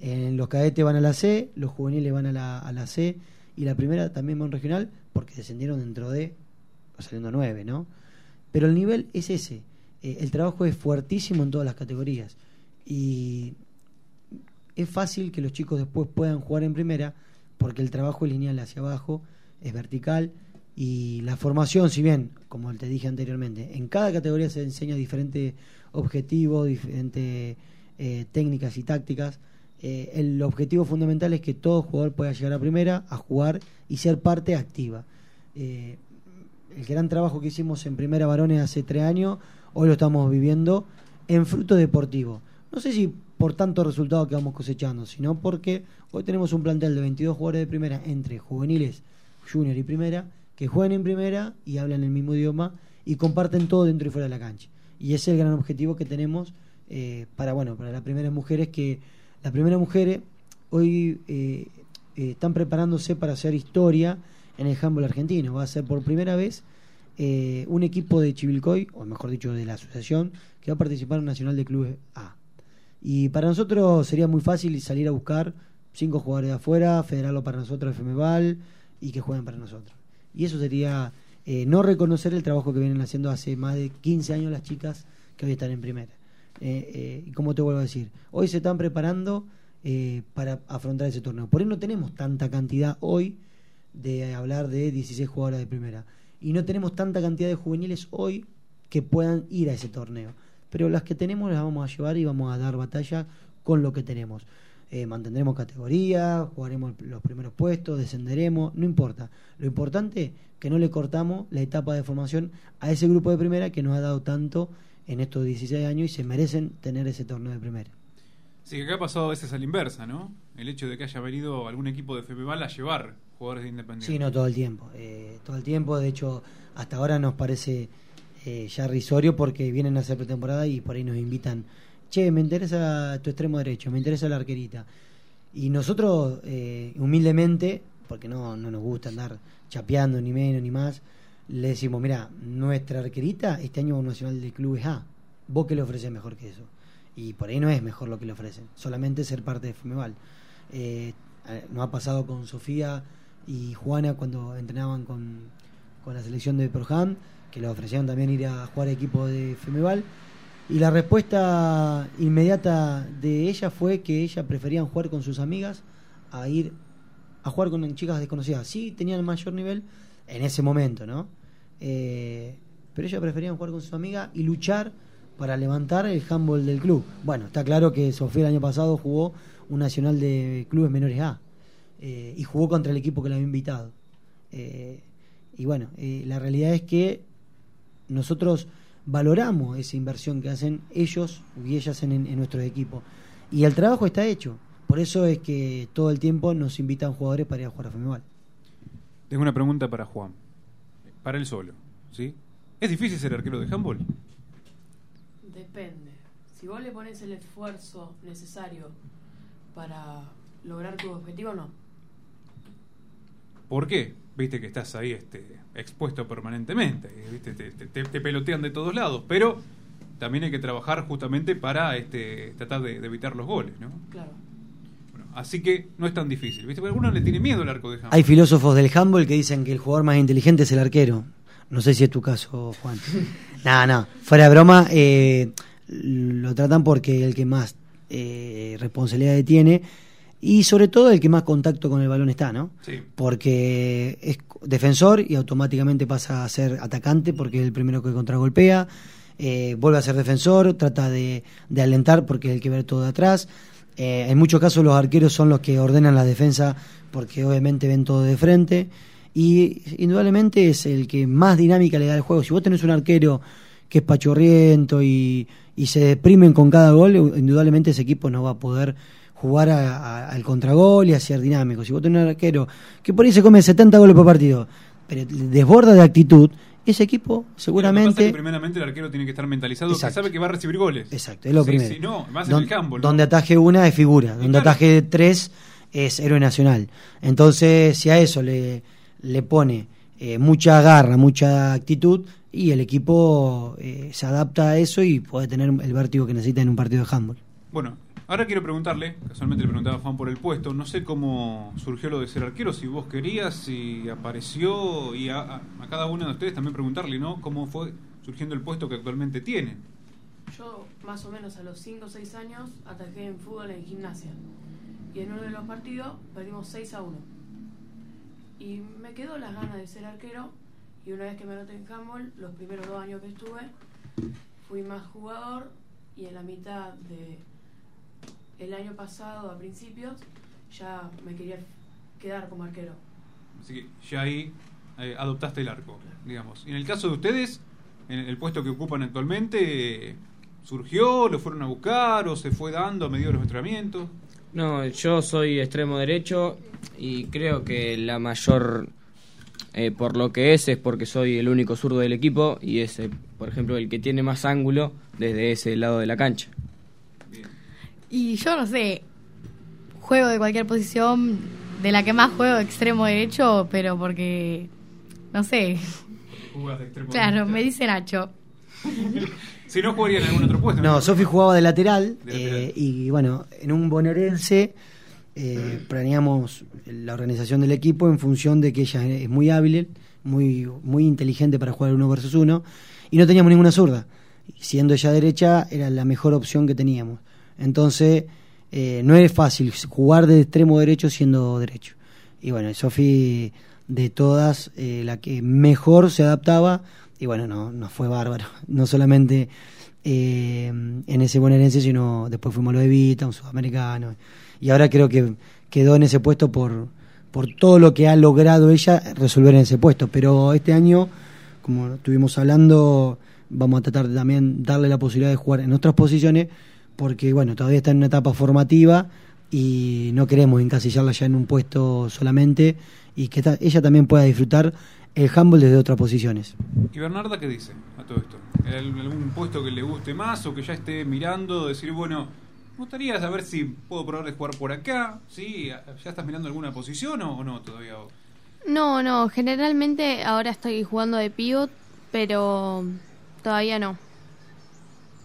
En los cadetes van a la C, los juveniles van a la, a la C y la primera también va a un regional porque descendieron dentro de saliendo nueve, ¿no? Pero el nivel es ese. Eh, el trabajo es fuertísimo en todas las categorías y es fácil que los chicos después puedan jugar en primera porque el trabajo es lineal hacia abajo, es vertical y la formación, si bien, como te dije anteriormente, en cada categoría se enseña diferentes objetivos, diferentes eh, técnicas y tácticas. Eh, el objetivo fundamental es que todo jugador pueda llegar a primera, a jugar y ser parte activa. Eh, el gran trabajo que hicimos en primera varones hace tres años, hoy lo estamos viviendo en fruto deportivo. No sé si por tanto resultado que vamos cosechando, sino porque hoy tenemos un plantel de 22 jugadores de primera entre juveniles, junior y primera, que juegan en primera y hablan el mismo idioma y comparten todo dentro y fuera de la cancha. Y ese es el gran objetivo que tenemos eh, para bueno para las primeras mujeres que las primeras mujeres hoy eh, eh, están preparándose para hacer historia en el handball argentino. Va a ser por primera vez un equipo de Chivilcoy, o mejor dicho de la asociación, que va a participar en Nacional de Clubes A. Y para nosotros sería muy fácil salir a buscar cinco jugadores de afuera, federarlo para nosotros FMBAL y que jueguen para nosotros. Y eso sería eh, no reconocer el trabajo que vienen haciendo hace más de 15 años las chicas que hoy están en primera. Eh, eh, y como te vuelvo a decir, hoy se están preparando eh, para afrontar ese torneo. Por eso no tenemos tanta cantidad hoy de hablar de 16 jugadoras de primera. Y no tenemos tanta cantidad de juveniles hoy que puedan ir a ese torneo. Pero las que tenemos las vamos a llevar y vamos a dar batalla con lo que tenemos. Eh, mantendremos categoría, jugaremos los primeros puestos, descenderemos, no importa. Lo importante es que no le cortamos la etapa de formación a ese grupo de primera que nos ha dado tanto en estos 16 años y se merecen tener ese torneo de primera. Sí, que acá ha pasado a veces a la inversa, ¿no? El hecho de que haya venido algún equipo de FPBAL a llevar jugadores de Independiente. Sí, no todo el tiempo. eh, todo el tiempo, de hecho, hasta ahora nos parece eh, ya risorio porque vienen a hacer pretemporada y por ahí nos invitan. Che, me interesa tu extremo derecho, me interesa la arquerita. Y nosotros, eh, humildemente, porque no, no nos gusta andar chapeando ni menos ni más, le decimos, mira, nuestra arquerita este año nacional de clubes A. ¿Vos qué le ofreces mejor que eso? Y por ahí no es mejor lo que le ofrecen, solamente ser parte de FEMEVAL. Eh, eh, nos ha pasado con Sofía y Juana cuando entrenaban con, con la selección de Proham, que le ofrecieron también ir a jugar equipo de FEMEVAL. Y la respuesta inmediata de ella fue que ella preferían jugar con sus amigas a ir a jugar con chicas desconocidas. Sí, tenían el mayor nivel en ese momento, ¿no? Eh, pero ellas preferían jugar con sus amigas y luchar para levantar el handball del club. Bueno, está claro que Sofía el año pasado jugó un nacional de clubes menores A eh, y jugó contra el equipo que la había invitado. Eh, y bueno, la realidad es que nosotros valoramos esa inversión que hacen ellos y ellas en, en nuestros equipos. Y el trabajo está hecho. Por eso es que todo el tiempo nos invitan jugadores para ir a jugar a FEMEBAL. Tengo una pregunta para Juan. Para él solo, ¿sí? ¿Es difícil ser arquero de handball? Depende. Si vos le pones el esfuerzo necesario para lograr tu objetivo, no. ¿Por qué? Viste que estás ahí este, expuesto permanentemente, ¿viste? Te, te, te, pelotean de todos lados, pero también hay que trabajar justamente para este, tratar de, de evitar los goles, ¿no? Claro. Bueno, así que no es tan difícil, ¿viste? Porque algunos le tiene miedo al arco de handball. Hay filósofos del handball que dicen que el jugador más inteligente es el arquero. No sé si es tu caso, Juan. no, no, fuera de broma, eh, lo tratan porque el que más eh, responsabilidad tiene y sobre todo el que más contacto con el balón está, ¿no? Sí. Porque es defensor y automáticamente pasa a ser atacante porque es el primero que contragolpea, eh, vuelve a ser defensor, trata de, de, alentar porque es el que ve todo de atrás. Eh, en muchos casos los arqueros son los que ordenan la defensa porque obviamente ven todo de frente y indudablemente es el que más dinámica le da al juego. Si vos tenés un arquero que es pachorriento y, y se deprimen con cada gol, indudablemente ese equipo no va a poder jugar a, a, al contragol y a ser dinámico. Si vos tenés un arquero que por ahí se come 70 goles por partido, pero desborda de actitud, ese equipo seguramente. Lo que pasa es que primeramente el arquero tiene que estar mentalizado Exacto. que sabe que va a recibir goles. Exacto, es lo Sí, primero. Si no, más Don- en el handball. ¿no? Donde ataje una es figura, donde claro. ataje tres es héroe nacional. Entonces, si a eso le, le pone eh, mucha garra, mucha actitud, y el equipo eh, se adapta a eso y puede tener el vértigo que necesita en un partido de handball. Bueno, ahora quiero preguntarle, casualmente le preguntaba a Juan por el puesto, no sé cómo surgió lo de ser arquero, si vos querías, si apareció, y a, cada uno de ustedes también preguntarle, ¿no? ¿Cómo fue surgiendo el puesto que actualmente tienen? Yo, más o menos a los 5 o 6 años, atajé en fútbol en gimnasia. Y en uno de los partidos perdimos 6 a 1. Y me quedó las ganas de ser arquero. Y una vez que me anoté en handball, los primeros dos años que estuve, fui más jugador. Y en la mitad de el año pasado, a principios, ya me quería quedar como arquero. Así que ya ahí eh, adoptaste el arco, digamos. Y en el caso de ustedes, en el puesto que ocupan actualmente, eh, ¿surgió, lo fueron a buscar o se fue dando a medida de los entrenamientos? No, yo soy extremo derecho y creo que la mayor, eh, por lo que es, es porque soy el único zurdo del equipo y es, eh, por ejemplo, el que tiene más ángulo desde ese lado de la cancha. Y yo no sé, juego de cualquier posición, de la que más juego extremo derecho, pero porque, no sé, Jugás de extremo claro, derecho. me dice Nacho. Si no, jugaría en algún otro puesto. No, Sofi jugaba de lateral, De lateral. eh, y bueno, en un bonaerense eh, planeamos la organización del equipo en función de que ella es muy hábil, muy, muy inteligente para jugar uno versus uno y no teníamos ninguna zurda. Siendo ella derecha era la mejor opción que teníamos. Entonces eh, no es fácil jugar de extremo derecho siendo derecho. Y bueno, Sofi de todas eh, la que mejor se adaptaba y bueno, no, no fue bárbaro. No solamente eh, en ese bonaerense, sino después fuimos a lo de Vita, un sudamericano. Y ahora creo que quedó en ese puesto por, por todo lo que ha logrado ella resolver en ese puesto. Pero este año, como estuvimos hablando, vamos a tratar de también darle la posibilidad de jugar en otras posiciones, porque bueno, todavía está en una etapa formativa y no queremos encasillarla ya en un puesto solamente y que ta- ella también pueda disfrutar el handball desde otras posiciones. ¿Y Bernarda qué dice a todo esto? ¿Al- ¿Algún puesto que le guste más o que ya esté mirando, decir, bueno, me gustaría saber si puedo probar de jugar por acá? ¿Sí? ¿Ya estás mirando alguna posición o, o no todavía? No, no, generalmente ahora estoy jugando de pivot, pero todavía no.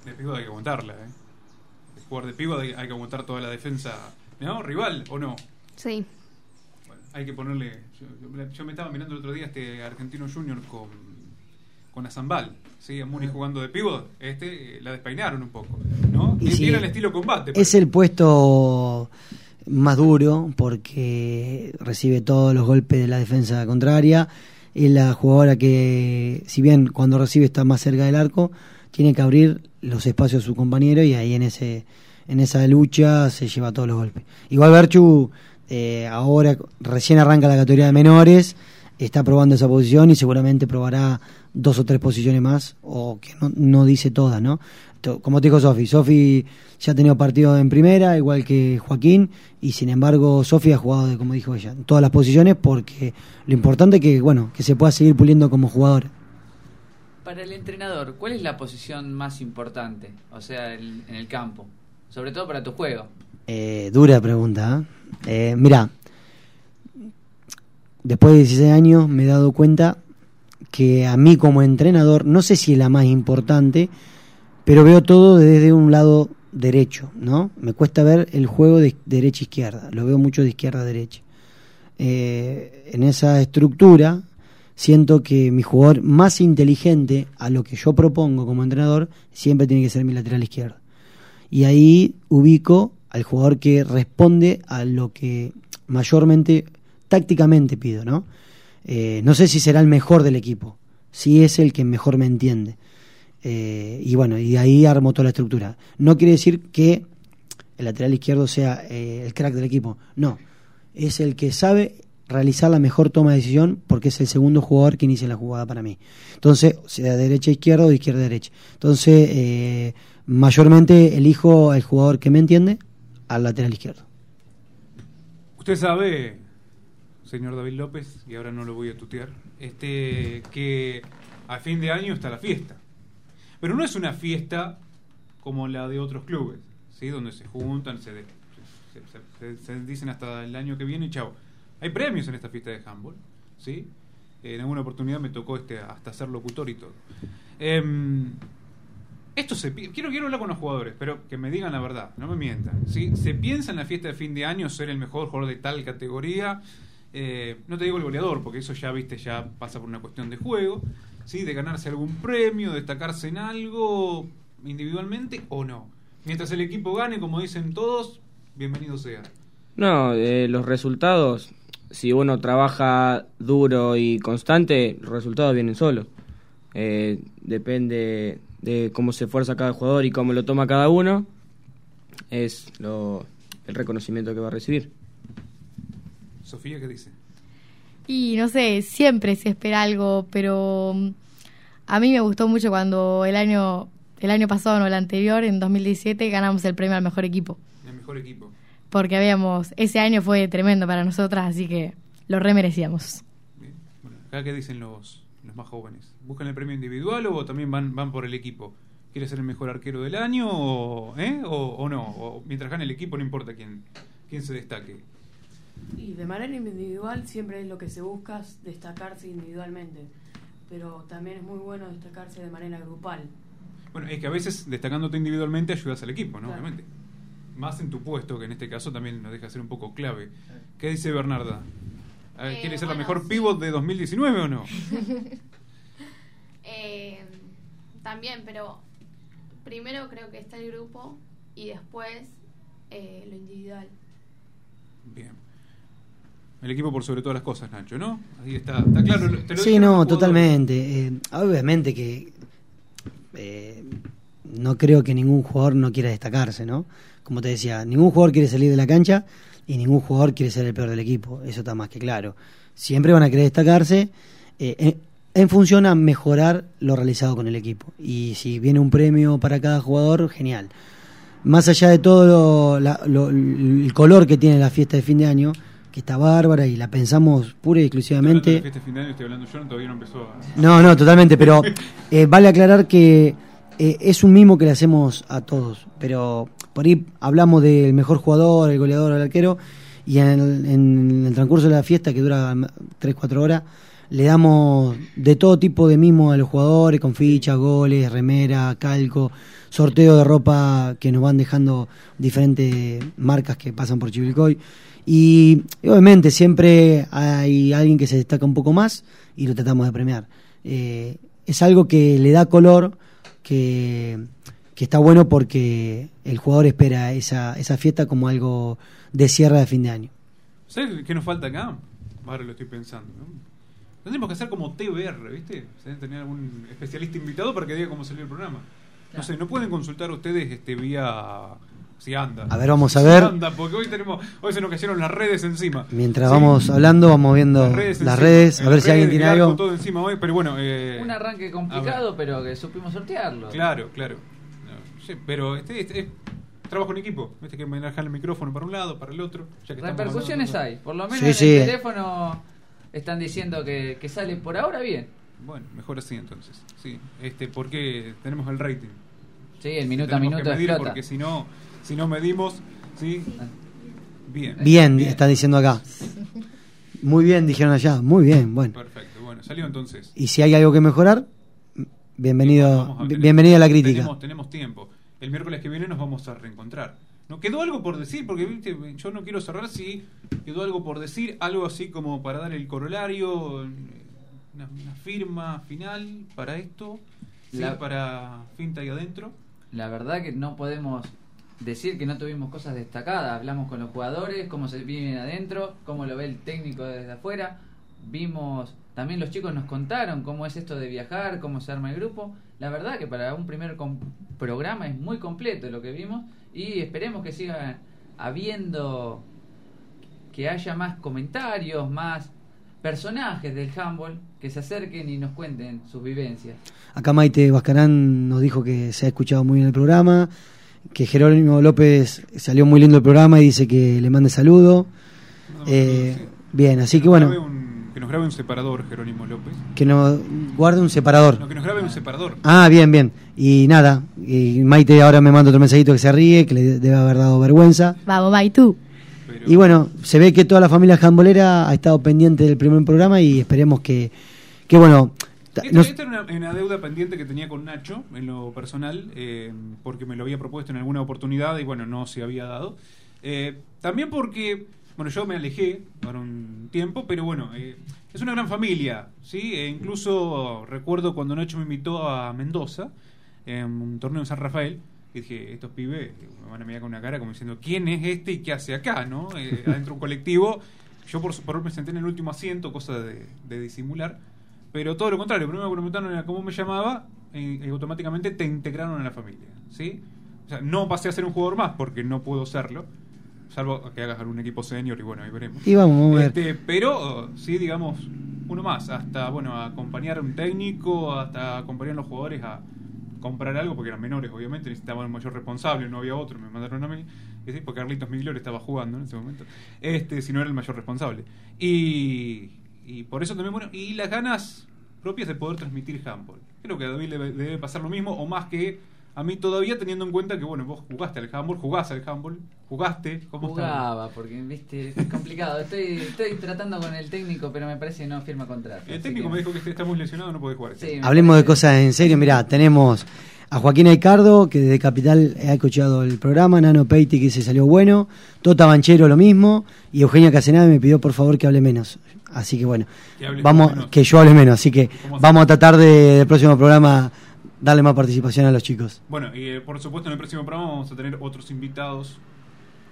De pivo hay que aguantarla, ¿eh? Jugar de pívot hay, hay que aguantar toda la defensa, ¿no? Rival o no. Sí. Hay que ponerle. Yo, yo- me estaba mirando el otro día este argentino junior con, con Azambal, ¿sí? A Muni jugando de pívot. Este eh, la despeinaron un poco, ¿no? Y sí, tiene el estilo combate. Es el puesto más duro porque recibe todos los golpes de la defensa contraria. Es la jugadora que, si bien cuando recibe está más cerca del arco, tiene que abrir los espacios a su compañero y ahí en ese en esa lucha se lleva todos los golpes. Igual Berchu eh, ahora recién arranca la categoría de menores, está probando esa posición y seguramente probará dos o tres posiciones más, o que no, no dice todas, ¿no? Como te dijo Sofi, Sofi ya ha tenido partidos en primera, igual que Joaquín, y sin embargo Sofi ha jugado, de, como dijo ella, en todas las posiciones porque lo importante es que, bueno, que se pueda seguir puliendo como jugador. Para el entrenador, ¿cuál es la posición más importante? O sea, el- en el campo. Sobre todo para tu juego. Eh, dura pregunta. ¿eh? Eh, mira, después de 16 años me he dado cuenta que a mí como entrenador, no sé si es la más importante, pero veo todo desde un lado derecho, ¿no? Me cuesta ver el juego de derecha-izquierda, lo veo mucho de izquierda-derecha. Eh, en esa estructura siento que mi jugador más inteligente a lo que yo propongo como entrenador siempre tiene que ser mi lateral izquierdo y ahí ubico al jugador que responde a lo que mayormente tácticamente pido, ¿no? Eh, no sé si será el mejor del equipo, si es el que mejor me entiende. Eh, y bueno, y de ahí armo toda la estructura. No quiere decir que el lateral izquierdo sea eh, el crack del equipo, no. Es el que sabe realizar la mejor toma de decisión porque es el segundo jugador que inicia la jugada para mí. Entonces, sea de derecha a izquierda o izquierda a derecha. Entonces, eh, mayormente elijo al jugador que me entiende al lateral izquierdo. Usted sabe, señor David López, y ahora no lo voy a tutear, este, que a fin de año está la fiesta. Pero no es una fiesta como la de otros clubes, ¿sí? donde se juntan, se, se, se- dicen hasta el año que viene chao. Hay premios en esta fiesta de handball, ¿sí? En alguna oportunidad me tocó este hasta ser locutor y todo. Em, esto se quiero quiero hablar con los jugadores, pero que me digan la verdad, no me mientan. ¿sí? Se piensa en la fiesta de fin de año ser el mejor jugador de tal categoría. eh, no te digo el goleador, porque eso ya viste, ya pasa por una cuestión de juego, ¿sí? de ganarse algún premio, destacarse en algo individualmente o no. Mientras el equipo gane, como dicen todos, bienvenido sea. No, eh, los resultados, si uno trabaja duro y constante, los resultados vienen solos. Eh, depende de cómo se esfuerza cada jugador y cómo lo toma cada uno, es lo, el reconocimiento que va a recibir. Sofía, ¿qué dice? Y no sé, siempre se espera algo, pero mm, a mí me gustó mucho cuando el año el año pasado, no el anterior, en 2017, ganamos el premio al mejor equipo. El mejor equipo. Porque habíamos, ese año fue tremendo para nosotras, así que lo remerecíamos. Bueno, acá qué dicen los, los más jóvenes. ¿Buscan el premio individual o también van, van por el equipo? ¿Quiere ser el mejor arquero del año o, ¿eh? o, o no? O mientras gane el equipo no importa quién, quién se destaque. Y de manera individual siempre es lo que se busca, es destacarse individualmente. Pero también es muy bueno destacarse de manera grupal. Bueno, es que a veces destacándote individualmente ayudas al equipo, ¿no? Claro. Obviamente. Más en tu puesto, que en este caso también nos deja ser un poco clave. ¿Qué dice Bernarda? Eh, ¿Quiere ser la mejor sí. pivot de 2019 o no? Eh, también, pero primero creo que está el grupo y después eh, lo individual. Bien. El equipo por sobre todas las cosas, Nacho, ¿no? Ahí está, está claro. te lo Sí, no, totalmente. Eh, obviamente que eh, no creo que ningún jugador no quiera destacarse, ¿no? Como te decía, ningún jugador quiere salir de la cancha y ningún jugador quiere ser el peor del equipo. Eso está más que claro. Siempre van a querer destacarse eh, en, en función a mejorar lo realizado con el equipo. Y si viene un premio para cada jugador, genial. Más allá de todo lo- la- lo- el color que tiene la fiesta de fin de año, que está bárbara y la pensamos pura y Estoy exclusivamente la fiesta de fin de año, estoy hablando yo, todavía no empezó a... no, no, totalmente, pero eh, vale aclarar que eh, es un mimo que le hacemos a todos, pero por ahí hablamos del mejor jugador, el goleador, el arquero, y en el, transcurso de la fiesta, que dura 3-4 horas, le damos de todo tipo de mimo a los jugadores, con fichas, goles, remera, calco, sorteo de ropa que nos van dejando diferentes marcas que pasan por Chivilcoy. Y obviamente siempre hay alguien que se destaca un poco más y lo tratamos de premiar. Eh, es algo que le da color, que, que está bueno porque el jugador espera esa, esa fiesta como algo de cierre de fin de año. ¿Sabes qué nos falta acá? Ahora lo estoy pensando. ¿no? Tendríamos que hacer como TBR, ¿viste? Tener algún especialista invitado para que diga cómo salió el programa. No sé, ¿no pueden consultar ustedes este vía... Si anda. A ver, vamos a Si ver. anda, porque hoy tenemos, hoy se nos cayeron las redes encima. Mientras Sí. vamos hablando, vamos viendo las redes, a ver si alguien tiene algo. todo encima hoy, pero bueno, eh, Un arranque complicado, pero que supimos sortearlo. Claro, claro. Sí, pero este, este es trabajo en equipo. Viste que manejar el micrófono para un lado, para el otro. Ya que Repercusiones hay. Por lo menos Sí, en sí. el teléfono están diciendo que, que sale por ahora bien. Bueno, mejor así entonces. Sí, este, porque tenemos el rating. Sí, el minuto a minuto que medir porque si no, si no medimos, sí. Bien. Bien, está diciendo acá. Muy bien, dijeron allá. Muy bien, bueno. Perfecto. Bueno, salió entonces. Y si hay algo que mejorar, bienvenido, a- tenemos- bienvenida a la crítica. Tenemos, tenemos tiempo. El miércoles que viene nos vamos a reencontrar. ¿No? Quedó algo por decir, porque ¿viste? yo no quiero cerrar si quedó algo por decir, algo así como para dar el corolario, una, una firma final para esto, ¿sí? La- para Finta y adentro. La verdad que no podemos decir que no tuvimos cosas destacadas. Hablamos con los jugadores, cómo se viven adentro, cómo lo ve el técnico desde afuera. Vimos, también los chicos nos contaron cómo es esto de viajar, cómo se arma el grupo. La verdad que para un primer com- programa es muy completo lo que vimos y esperemos que siga habiendo, que haya más comentarios, más personajes del handball que se acerquen y nos cuenten sus vivencias. Acá Maite Bascarán nos dijo que se ha escuchado muy bien el programa, que Jerónimo López salió muy lindo el programa y dice que le mande saludo. Eh, Bien, así que bueno, nos grabe un separador, Jerónimo López. que nos guarde un separador. No, que nos grabe un separador. Ah, bien, bien. Y nada, y Maite ahora me manda otro mensajito que se ríe, que le debe haber dado vergüenza. Vamos, bye tú. Y bueno, se ve que toda la familia jambolera ha estado pendiente del primer programa y esperemos que, que bueno, ta- Esta, nos- esta era una, una deuda pendiente que tenía con Nacho en lo personal, eh, porque me lo había propuesto en alguna oportunidad y bueno, no se había dado. Eh, también porque, bueno, yo me alejé para un tiempo, pero bueno, eh, es una gran familia, ¿sí? E incluso recuerdo cuando Nacho me invitó a Mendoza, en un torneo en San Rafael, y dije, estos pibes me van a mirar con una cara como diciendo, ¿quién es este y qué hace acá, no? Eh, adentro de un colectivo. Yo por, por me senté en el último asiento, cosa de, de disimular. Pero todo lo contrario, primero me preguntaron era cómo me llamaba y, y automáticamente te integraron a la familia, ¿sí? O sea, no pasé a ser un jugador más porque no puedo serlo, salvo que hagas algún equipo senior y bueno, ahí veremos. Y vamos, a ver. Este, pero sí, digamos, uno más, hasta bueno, acompañar a un técnico, hasta acompañar a los jugadores a comprar algo, porque eran menores, obviamente, necesitaban un mayor responsable, no había otro, me mandaron a mí, sí, porque Carlitos Migliore estaba jugando en ese momento, este, si no era el mayor responsable. Y, y por eso también, bueno, y las ganas propias de poder transmitir handball. Creo que a David le debe pasar lo mismo, o más que a mí todavía, teniendo en cuenta que, bueno, vos jugaste al handball, jugás al handball, jugaste, ¿cómo? Jugaba, porque viste, es complicado. Estoy, estoy tratando con el técnico, pero me parece que no firma contrato. El técnico que- me dijo que está muy lesionado, no puede jugar. Sí, hablemos de cosas en serio. Mirá, tenemos a Joaquín Aicardo, que desde Capital ha escuchado el programa, Nano Peiti, que se salió bueno, Tota Banchero lo mismo, y Eugenia Casenave me pidió por favor que hable menos. Así que bueno, Que vamos, menos. que yo hable menos, así que vamos a tratar de, del próximo programa darle más participación a los chicos. Bueno, y eh, por supuesto en el próximo programa vamos a tener otros invitados,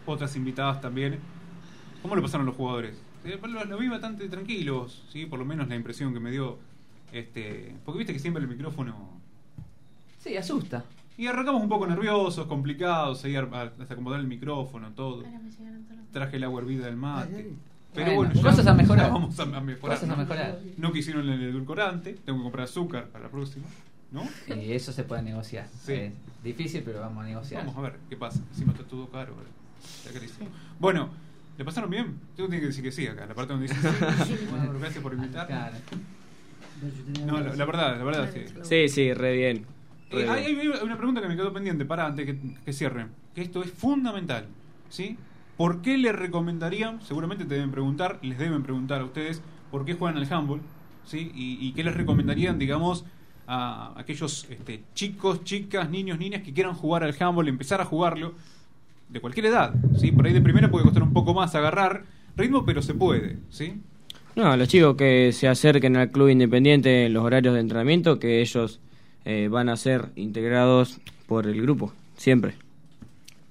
otras invitadas también. ¿Cómo lo pasaron los jugadores? Eh, Lo, lo vi bastante tranquilos, ¿sí? por lo menos la impresión que me dio. este Porque viste que siempre el micrófono... Sí, asusta. Y arrancamos un poco nerviosos, complicados, ahí hasta acomodar el micrófono, todo. Traje el agua hervida del mate. Pero Bueno, bueno, ya- cosas a mejorar. ya Vamos a, a mejorar. Cosas a ¿no? mejorar. No quisieron el edulcorante, tengo que comprar azúcar para la próxima, ¿no? Y eso se puede negociar. Sí. Es difícil, pero vamos a negociar. Vamos a ver qué pasa. Encima está todo caro. Está carísimo. Bueno, ¿le pasaron bien? Tengo que decir que sí acá. La parte donde dice sí. Bueno, gracias por invitar. No, la, la verdad, la verdad, sí. Sí, sí, re bien. Re Eh, hay, hay una pregunta que me quedó pendiente, para antes que, que cierren. Que esto es fundamental. ¿Sí? ¿Por qué le recomendarían? Seguramente te deben preguntar, les deben preguntar a ustedes, ¿por qué juegan al handball? ¿sí? Y, y qué les recomendarían, digamos, a aquellos este, chicos, chicas, niños, niñas que quieran jugar al handball, empezar a jugarlo de cualquier edad, ¿sí? Por ahí de primera puede costar un poco más agarrar ritmo, pero se puede, ¿sí? No, los chicos que se acerquen al club independiente en los horarios de entrenamiento, que ellos eh, van a ser integrados por el grupo, siempre.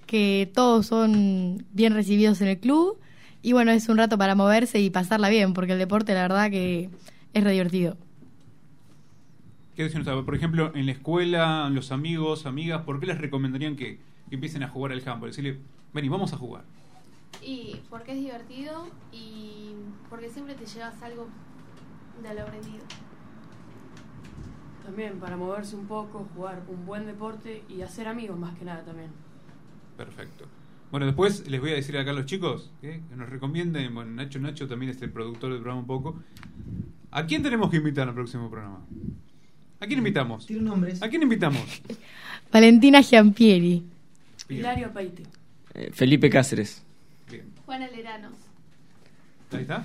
Que todos son bien recibidos en el club y bueno, es un rato para moverse y pasarla bien, porque el deporte la verdad que es re divertido. ¿Qué decían ustedes? Por ejemplo, en la escuela, los amigos, amigas, ¿por qué les recomendarían que, que empiecen a jugar al handball? Decirle, vení, vamos a jugar. Y porque es divertido y porque siempre te llevas algo de lo aprendido. También para moverse un poco, jugar un buen deporte y hacer amigos más que nada también. Perfecto. Bueno, después les voy a decir acá a los chicos ¿eh? que nos recomienden, bueno, Nacho Nacho también es el productor del programa un poco. ¿A quién tenemos que invitar al próximo programa? ¿A quién invitamos? Nombres. ¿A quién invitamos? Valentina Giampieri. Hilario Peite. Eh, Felipe Cáceres. Juana Lerano. Ahí está.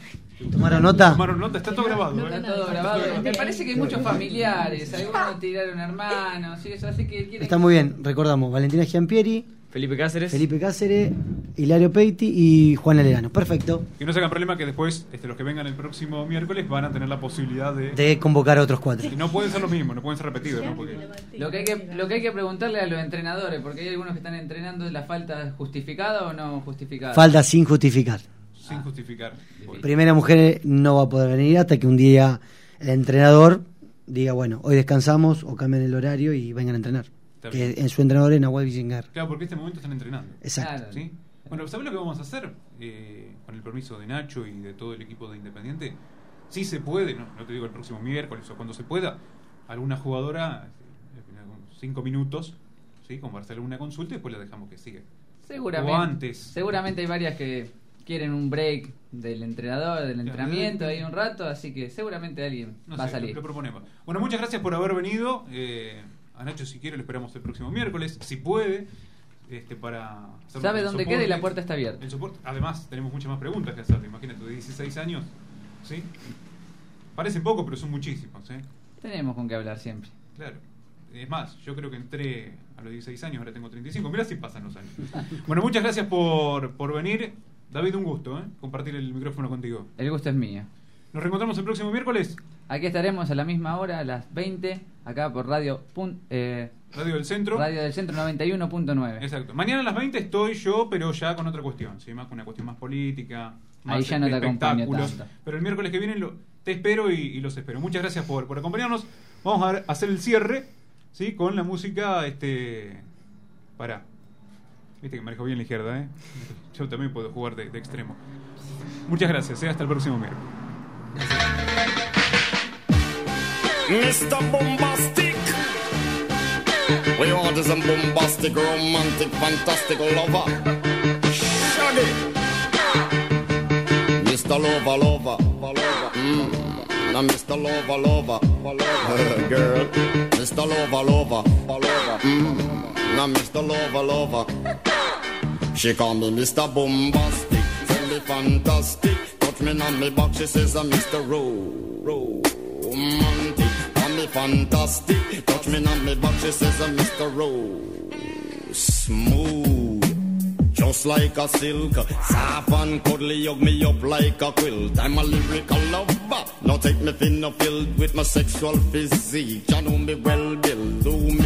¿Tomaron nota? Tomaron nota, está todo grabado. ¿eh? Está todo grabado. Me parece que hay muchos familiares, algunos tiraron hermanos, y eso, así que quieren... Está muy bien, recordamos, Valentina Giampieri, Felipe Cáceres. Felipe Cáceres, Hilario Peiti y Juan Lerano. Perfecto. Que no se hagan problema que después este, los que vengan el próximo miércoles van a tener la posibilidad de... De convocar a otros cuatro. Y no pueden ser lo mismo, no pueden ser repetidos, ¿no? Porque... Lo que, hay que, lo que hay que preguntarle a los entrenadores, porque hay algunos que están entrenando, ¿la falta justificada o no justificada? Falta sin justificar. Sin justificar. Primera mujer no va a poder venir hasta que un día el entrenador diga, bueno, hoy descansamos o cambien el horario y vengan a entrenar. Que en su entrenador es Nahuel Villingar. Claro, porque en este momento están entrenando. Exacto. ¿Sí? Bueno, ¿sabes lo que vamos a hacer? Eh, con el permiso de Nacho y de todo el equipo de Independiente. Si se puede, no, no te digo el próximo miércoles o cuando se pueda, alguna jugadora, unos cinco minutos, ¿sí? Como para hacer alguna consulta y después la dejamos que siga. Seguramente. O antes. Seguramente hay varias que quieren un break del entrenador, del entrenamiento, ahí un rato, así que seguramente alguien No va a salir. Lo, lo proponemos. Bueno, muchas gracias por haber venido. Eh, a Nacho, si quiere, lo esperamos el próximo miércoles, si puede, este, para... Sabe dónde queda y la puerta está abierta. El soporte. Además, tenemos muchas más preguntas que hacerle. Imagínate, de 16 años, ¿sí? Parece poco, pero son muchísimos, ¿eh? Tenemos con qué hablar siempre. Claro. Es más, yo creo que entré a los 16 años, ahora tengo 35. Mira si pasan los años. Bueno, muchas gracias por, por venir. David, un gusto, ¿eh? Compartir el micrófono contigo. El gusto es mío. ¿Nos reencontramos el próximo miércoles? Aquí estaremos a la misma hora, a las 20, acá por Radio, pun- eh, Radio del Centro. Radio del Centro 91.9. Exacto. Mañana a las 20 estoy yo, pero ya con otra cuestión, ¿sí? Más con una cuestión más política, más Ahí ya no te acompaño tanto. Pero el miércoles que viene lo- te espero y, y los espero. Muchas gracias por, por acompañarnos. Vamos a ver- hacer el cierre, ¿sí? Con la música, este... Para. Viste que manejo bien la izquierda, ¿eh? Yo también puedo jugar de, de extremo. Muchas gracias, ¿eh? Hasta el próximo miércoles. Mr. Bombastic. We is a bombastic, romantic, fantastic lover. Shaggy. Mr. Lover, lover. Mm. Now, Mr. Lover, lover. Girl. Mr. Lover, lover. Mm. Now, Mr. Lover, lover. She call me Mr. Bombastic, tell me fantastic. Touch me on me back, she says I'm Mr. Ro, romantic. Call me fantastic, touch me on me back, she says I'm Mr. Ro, smooth. Just like a silk, soft and cuddly, hug me up like a quilt. I'm a lyrical lover. Now take me thin filled with my sexual physique. You know me well, Bill. Do me,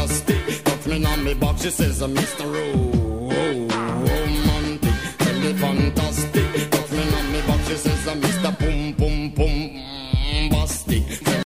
Touch me on me box, she says I'm Mr. Romantic,